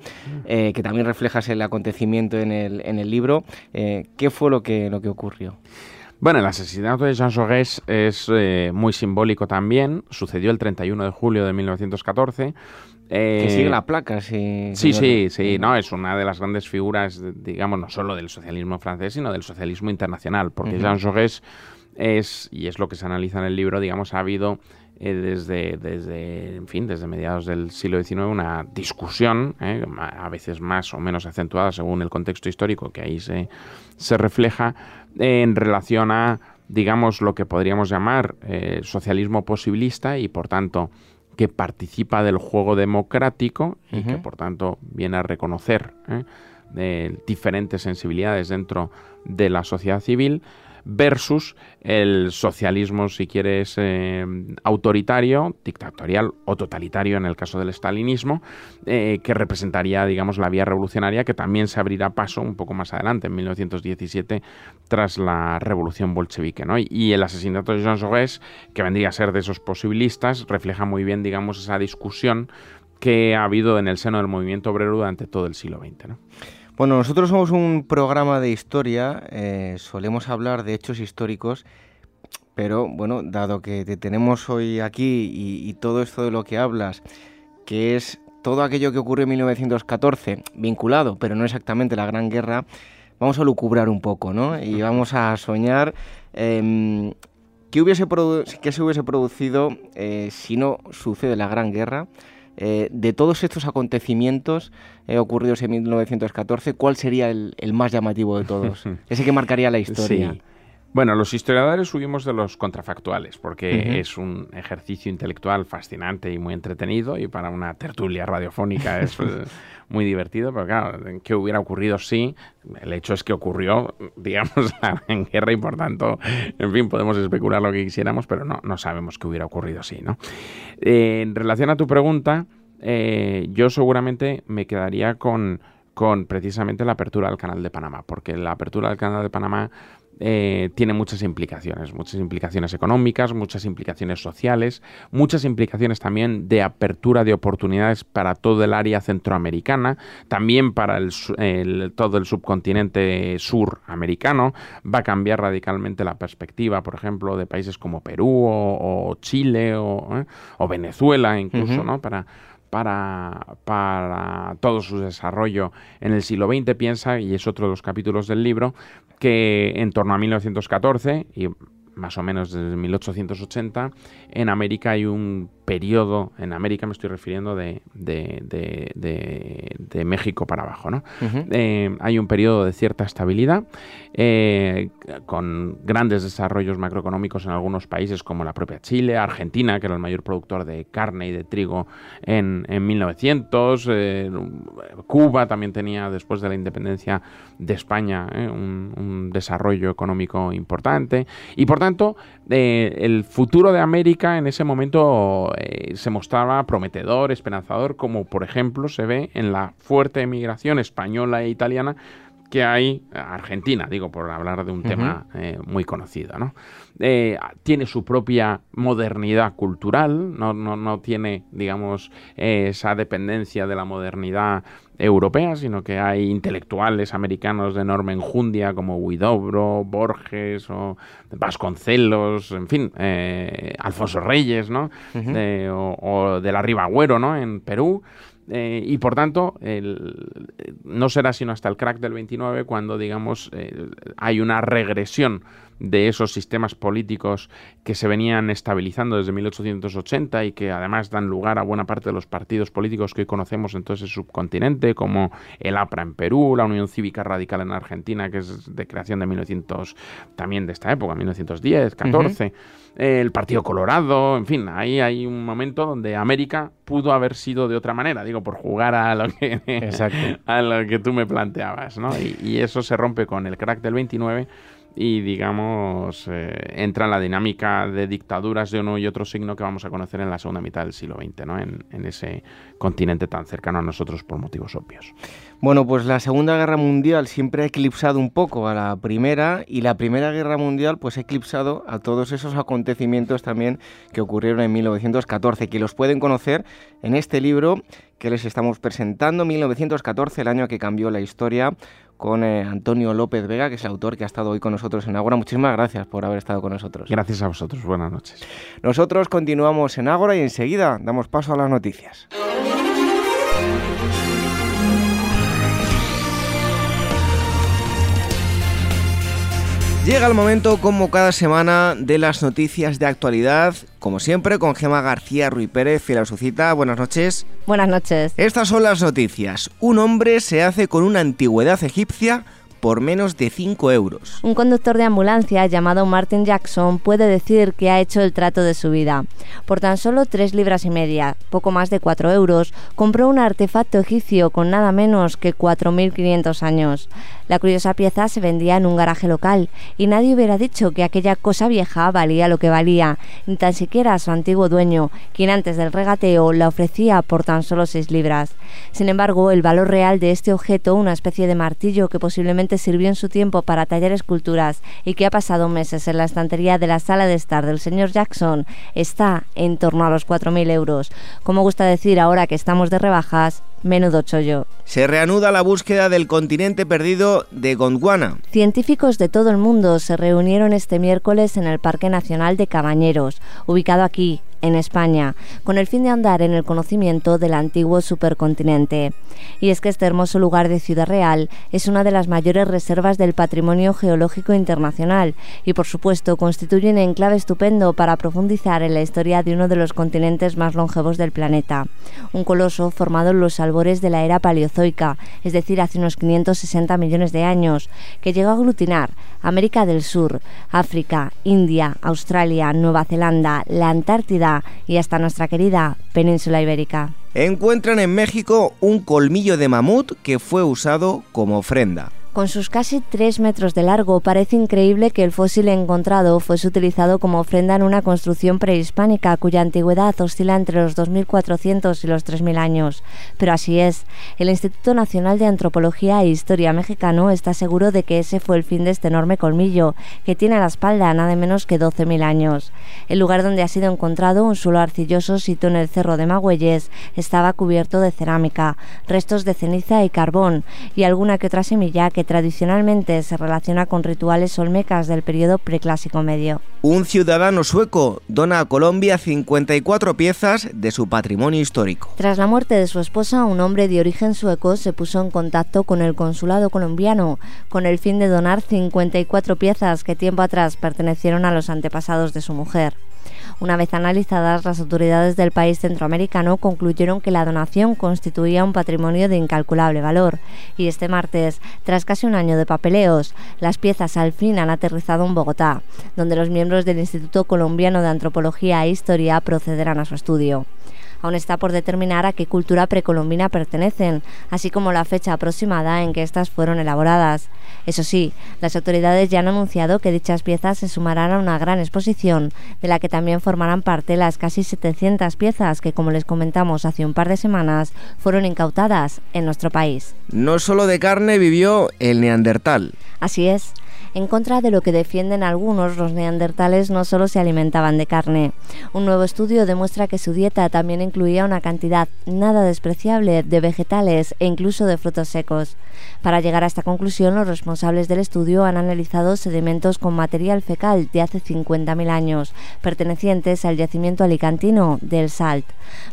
que también refleja el acontecimiento en el, en el libro. ¿Qué fue lo que, lo que ocurrió? Bueno, el asesinato de Jean Jaurès es eh, muy simbólico también. Sucedió el 31 de julio de 1914. Eh, que sigue la placa, sí. Sí, sí, sí, no, es una de las grandes figuras, digamos, no solo del socialismo francés, sino del socialismo internacional, porque Jean Jaurès es, y es lo que se analiza en el libro, digamos, ha habido eh, desde, desde, en fin, desde mediados del siglo XIX una discusión, eh, a veces más o menos acentuada según el contexto histórico que ahí se, se refleja, en relación a, digamos, lo que podríamos llamar eh, socialismo posibilista y, por tanto, que participa del juego democrático y que, por tanto, viene a reconocer diferentes sensibilidades dentro de la sociedad civil versus el socialismo, si quieres, eh, autoritario, dictatorial o totalitario en el caso del stalinismo, eh, que representaría, digamos, la vía revolucionaria que también se abrirá paso un poco más adelante, en 1917, tras la revolución bolchevique. ¿no? Y, el asesinato de Jean Jaurès, que vendría a ser de esos posibilistas, refleja muy bien, digamos, esa discusión que ha habido en el seno del movimiento obrero durante todo el siglo XX. ¿no? Bueno, nosotros somos un programa de historia, eh, solemos hablar de hechos históricos, pero bueno, dado que te tenemos hoy aquí y, todo esto de lo que hablas, que es todo aquello que ocurrió en 1914, vinculado, pero no exactamente la Gran Guerra, vamos a lucubrar un poco, ¿no? Y vamos a soñar eh, qué, hubiese qué se hubiese producido eh, si no sucede la Gran Guerra eh, de todos estos acontecimientos eh, ocurridos en 1914, ¿cuál sería el, más llamativo de todos? [laughs] Ese que marcaría la historia. Bueno, los historiadores subimos de los contrafactuales, porque es un ejercicio intelectual fascinante y muy entretenido, y para una tertulia radiofónica es [laughs] eh, muy divertido, pero claro, ¿qué hubiera ocurrido si? El hecho es que ocurrió, digamos, [laughs] en guerra y por tanto, en fin, podemos especular lo que quisiéramos, pero no, no sabemos qué hubiera ocurrido si, ¿no? Eh, en relación a tu pregunta, eh, yo seguramente me quedaría con, con precisamente la apertura del canal de Panamá, porque la apertura del canal de Panamá eh, tiene muchas implicaciones, muchas implicaciones económicas, muchas implicaciones sociales, muchas implicaciones también de apertura de oportunidades para todo el área centroamericana, también para el, todo el subcontinente suramericano. Va a cambiar radicalmente la perspectiva, por ejemplo, de países como Perú o, Chile o, ¿eh? o, Venezuela incluso, ¿no? Para para, para, todo su desarrollo en el siglo XX, piensa, y es otro de los capítulos del libro, que en torno a 1914, y más o menos desde 1880, en América hay un periodo, en América me estoy refiriendo de, de, México para abajo, ¿no? Eh, hay un periodo de cierta estabilidad, eh, con grandes desarrollos macroeconómicos en algunos países como la propia Chile, Argentina, que era el mayor productor de carne y de trigo en, 1900, eh, Cuba también tenía, después de la independencia de España, un, un, desarrollo económico importante, y por tanto, el futuro de América en ese momento eh, se mostraba prometedor, esperanzador, como por ejemplo se ve en la fuerte emigración española e italiana que hay Argentina, digo, por hablar de un tema eh, muy conocido, ¿no? Eh, tiene su propia modernidad cultural, no, no, no tiene, digamos, esa dependencia de la modernidad europea, sino que hay intelectuales americanos de enorme enjundia como Huidobro, Borges o Vasconcelos, en fin, eh, Alfonso Reyes, ¿no? o, o, de la Ribagüero, ¿no? En Perú. Eh, y por tanto, no será sino hasta el crack del 29 cuando, digamos, hay una regresión de esos sistemas políticos que se venían estabilizando desde 1880 y que además dan lugar a buena parte de los partidos políticos que hoy conocemos en todo ese subcontinente, como el APRA en Perú, la Unión Cívica Radical en Argentina, que es de creación de 1900, también de esta época, 1910, 14, el Partido Colorado, en fin, ahí hay un momento donde América pudo haber sido de otra manera, digo, por jugar a lo que, [laughs] a lo que tú me planteabas, ¿no? Y, y eso se rompe con el crack del 29 y digamos eh, entra en la dinámica de dictaduras de uno y otro signo que vamos a conocer en la segunda mitad del siglo XX, ¿no? en, en ese continente tan cercano a nosotros por motivos obvios. Bueno, pues la Segunda Guerra Mundial siempre ha eclipsado un poco a la Primera y la Primera Guerra Mundial pues ha eclipsado a todos esos acontecimientos también que ocurrieron en 1914, que los pueden conocer en este libro que les estamos presentando, 1914, el año que cambió la historia, con eh, Antonio López Vega, que es el autor que ha estado hoy con nosotros en Ágora. Muchísimas gracias por haber estado con nosotros. Gracias a vosotros, buenas noches. Nosotros continuamos en Ágora y enseguida damos paso a las noticias. Llega el momento, como cada semana, de las noticias de actualidad. Como siempre, con Gema García Ruiz Pérez, fiel a su cita. Buenas noches. Buenas noches. Estas son las noticias. Un hombre se hace con una antigüedad egipcia por menos de 5 euros. Un conductor de ambulancia llamado Martin Jackson puede decir que ha hecho el trato de su vida. Por tan solo 3 libras y media, poco más de 4 euros, compró un artefacto egipcio con nada menos que 4.500 años. La curiosa pieza se vendía en un garaje local y nadie hubiera dicho que aquella cosa vieja valía lo que valía, ni tan siquiera su antiguo dueño, quien antes del regateo la ofrecía por tan solo 6 libras. Sin embargo, el valor real de este objeto, una especie de martillo que posiblemente sirvió en su tiempo para tallar esculturas y que ha pasado meses en la estantería de la sala de estar del señor Jackson, está en torno a los 4.000 euros. Como gusta decir ahora que estamos de rebajas, menudo chollo. Se reanuda la búsqueda del continente perdido de Gondwana. Científicos de todo el mundo se reunieron este miércoles en el Parque Nacional de Cabañeros, ubicado aquí, en España, con el fin de andar en el conocimiento del antiguo supercontinente. Y es que este hermoso lugar de Ciudad Real es una de las mayores reservas del patrimonio geológico internacional y por supuesto constituye un enclave estupendo para profundizar en la historia de uno de los continentes más longevos del planeta, un coloso formado en los albores de la era paleozoica, es decir, hace unos 560 millones de años, que llegó a aglutinar América del Sur, África, India, Australia, Nueva Zelanda, la Antártida y hasta nuestra querida península ibérica. Encuentran en México un colmillo de mamut que fue usado como ofrenda. Con sus casi 3 metros de largo, parece increíble que el fósil encontrado fuese utilizado como ofrenda en una construcción prehispánica cuya antigüedad oscila entre los 2.400 y los 3.000 años. Pero así es. El Instituto Nacional de Antropología e Historia mexicano está seguro de que ese fue el fin de este enorme colmillo, que tiene a la espalda nada menos que 12.000 años. El lugar donde ha sido encontrado, un suelo arcilloso situado en el Cerro de Magüeyes, estaba cubierto de cerámica, restos de ceniza y carbón, y alguna que otra semilla que tradicionalmente se relaciona con rituales olmecas del periodo preclásico medio. Un ciudadano sueco dona a Colombia 54 piezas de su patrimonio histórico. Tras la muerte de su esposa, un hombre de origen sueco se puso en contacto con el consulado colombiano con el fin de donar 54 piezas que tiempo atrás pertenecieron a los antepasados de su mujer. Una vez analizadas, las autoridades del país centroamericano concluyeron que la donación constituía un patrimonio de incalculable valor. Y este martes, tras casi un año de papeleos, las piezas al fin han aterrizado en Bogotá, donde los miembros del Instituto Colombiano de Antropología e Historia procederán a su estudio. Aún está por determinar a qué cultura precolombina pertenecen, así como la fecha aproximada en que éstas fueron elaboradas. Eso sí, las autoridades ya han anunciado que dichas piezas se sumarán a una gran exposición, de la que también formarán parte las casi 700 piezas que, como les comentamos hace un par de semanas, fueron incautadas en nuestro país. No solo de carne vivió el neandertal. Así es. En contra de lo que defienden algunos, los neandertales no solo se alimentaban de carne. Un nuevo estudio demuestra que su dieta también incluía una cantidad nada despreciable de vegetales e incluso de frutos secos. Para llegar a esta conclusión, los responsables del estudio han analizado sedimentos con material fecal de hace 50.000 años, pertenecientes al yacimiento alicantino del Salt.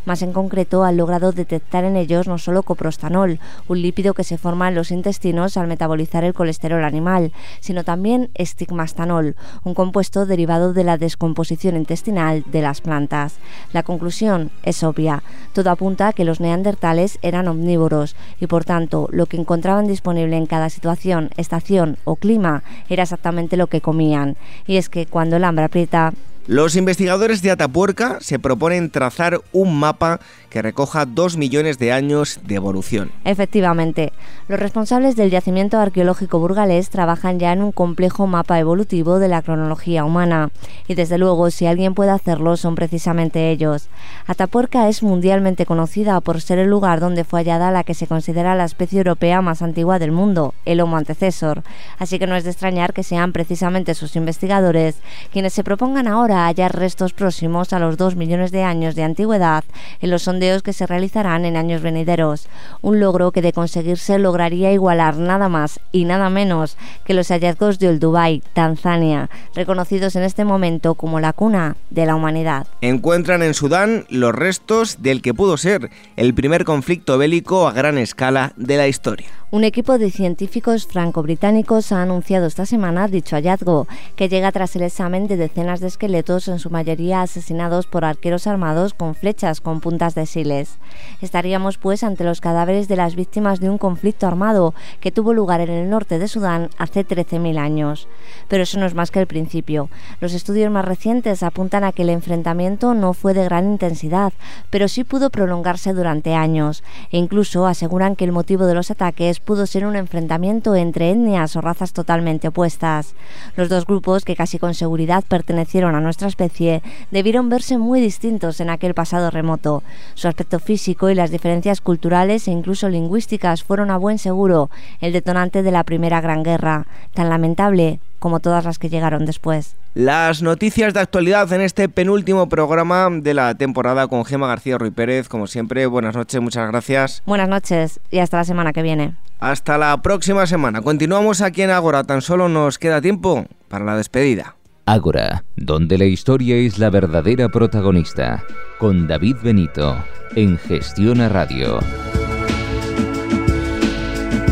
Más en concreto, han logrado detectar en ellos no solo coprostanol, un lípido que se forma en los intestinos al metabolizar el colesterol animal, sino también también estigmastanol, un compuesto derivado de la descomposición intestinal de las plantas. La conclusión es obvia. Todo apunta a que los neandertales eran omnívoros y por tanto lo que encontraban disponible en cada situación, estación o clima era exactamente lo que comían. Y es que cuando el hambre aprieta, los investigadores de Atapuerca se proponen trazar un mapa que recoja dos millones de años de evolución. Efectivamente, los responsables del yacimiento arqueológico burgalés trabajan ya en un complejo mapa evolutivo de la cronología humana, y desde luego si alguien puede hacerlo son precisamente ellos. Atapuerca es mundialmente conocida por ser el lugar donde fue hallada la que se considera la especie europea más antigua del mundo, el Homo antecesor, así que no es de extrañar que sean precisamente sus investigadores quienes se propongan ahora hallar restos próximos a los dos millones de años de antigüedad en los sondeos que se realizarán en años venideros, un logro que de conseguirse lograría igualar nada más y nada menos que los hallazgos de Olduvai, Tanzania, reconocidos en este momento como la cuna de la humanidad. Encuentran en Sudán los restos del que pudo ser el primer conflicto bélico a gran escala de la historia. Un equipo de científicos franco-británicos ha anunciado esta semana dicho hallazgo, que llega tras el examen de decenas de esqueletos, en su mayoría asesinados por arqueros armados con flechas con puntas de siles. Estaríamos pues ante los cadáveres de las víctimas de un conflicto armado que tuvo lugar en el norte de Sudán hace 13.000 años. Pero eso no es más que el principio. Los estudios más recientes apuntan a que el enfrentamiento no fue de gran intensidad, pero sí pudo prolongarse durante años, e incluso aseguran que el motivo de los ataques pudo ser un enfrentamiento entre etnias o razas totalmente opuestas. Los dos grupos, que casi con seguridad pertenecieron a especie, debieron verse muy distintos en aquel pasado remoto. Su aspecto físico y las diferencias culturales e incluso lingüísticas fueron a buen seguro el detonante de la Primera Gran Guerra, tan lamentable como todas las que llegaron después. Las noticias de actualidad en este penúltimo programa de la temporada con Gema García Ruiz Pérez. Como siempre, buenas noches, muchas gracias. Buenas noches y hasta la semana que viene. Hasta la próxima semana. Continuamos aquí en Ágora. Tan solo nos queda tiempo para la despedida. Ágora, donde la historia es la verdadera protagonista. Con David Benito, en Gestión a Radio.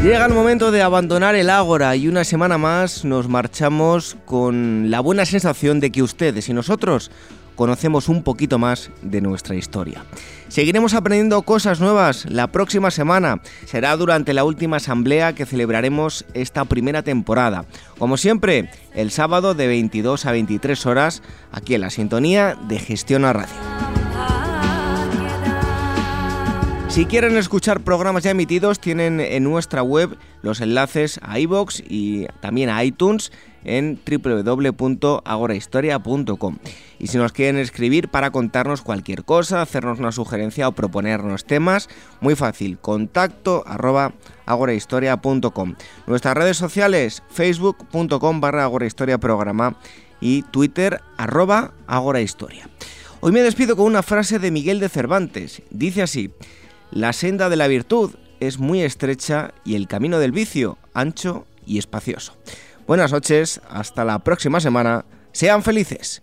Llega el momento de abandonar el Ágora y una semana más nos marchamos con la buena sensación de que ustedes y nosotros conocemos un poquito más de nuestra historia. Seguiremos aprendiendo cosas nuevas la próxima semana. Será durante la última asamblea que celebraremos esta primera temporada. Como siempre, el sábado de 22 a 23 horas, aquí en la sintonía de Gestión a Radio. Si quieren escuchar programas ya emitidos, tienen en nuestra web los enlaces a iBox y también a iTunes en www.agorahistoria.com. Y si nos quieren escribir para contarnos cualquier cosa, hacernos una sugerencia o proponernos temas, muy fácil, contacto arroba agorahistoria.com. Nuestras redes sociales, facebook.com barra programa y twitter arroba agorahistoria. Hoy me despido con una frase de Miguel de Cervantes. Dice así, la senda de la virtud es muy estrecha y el camino del vicio ancho y espacioso. Buenas noches, hasta la próxima semana. Sean felices.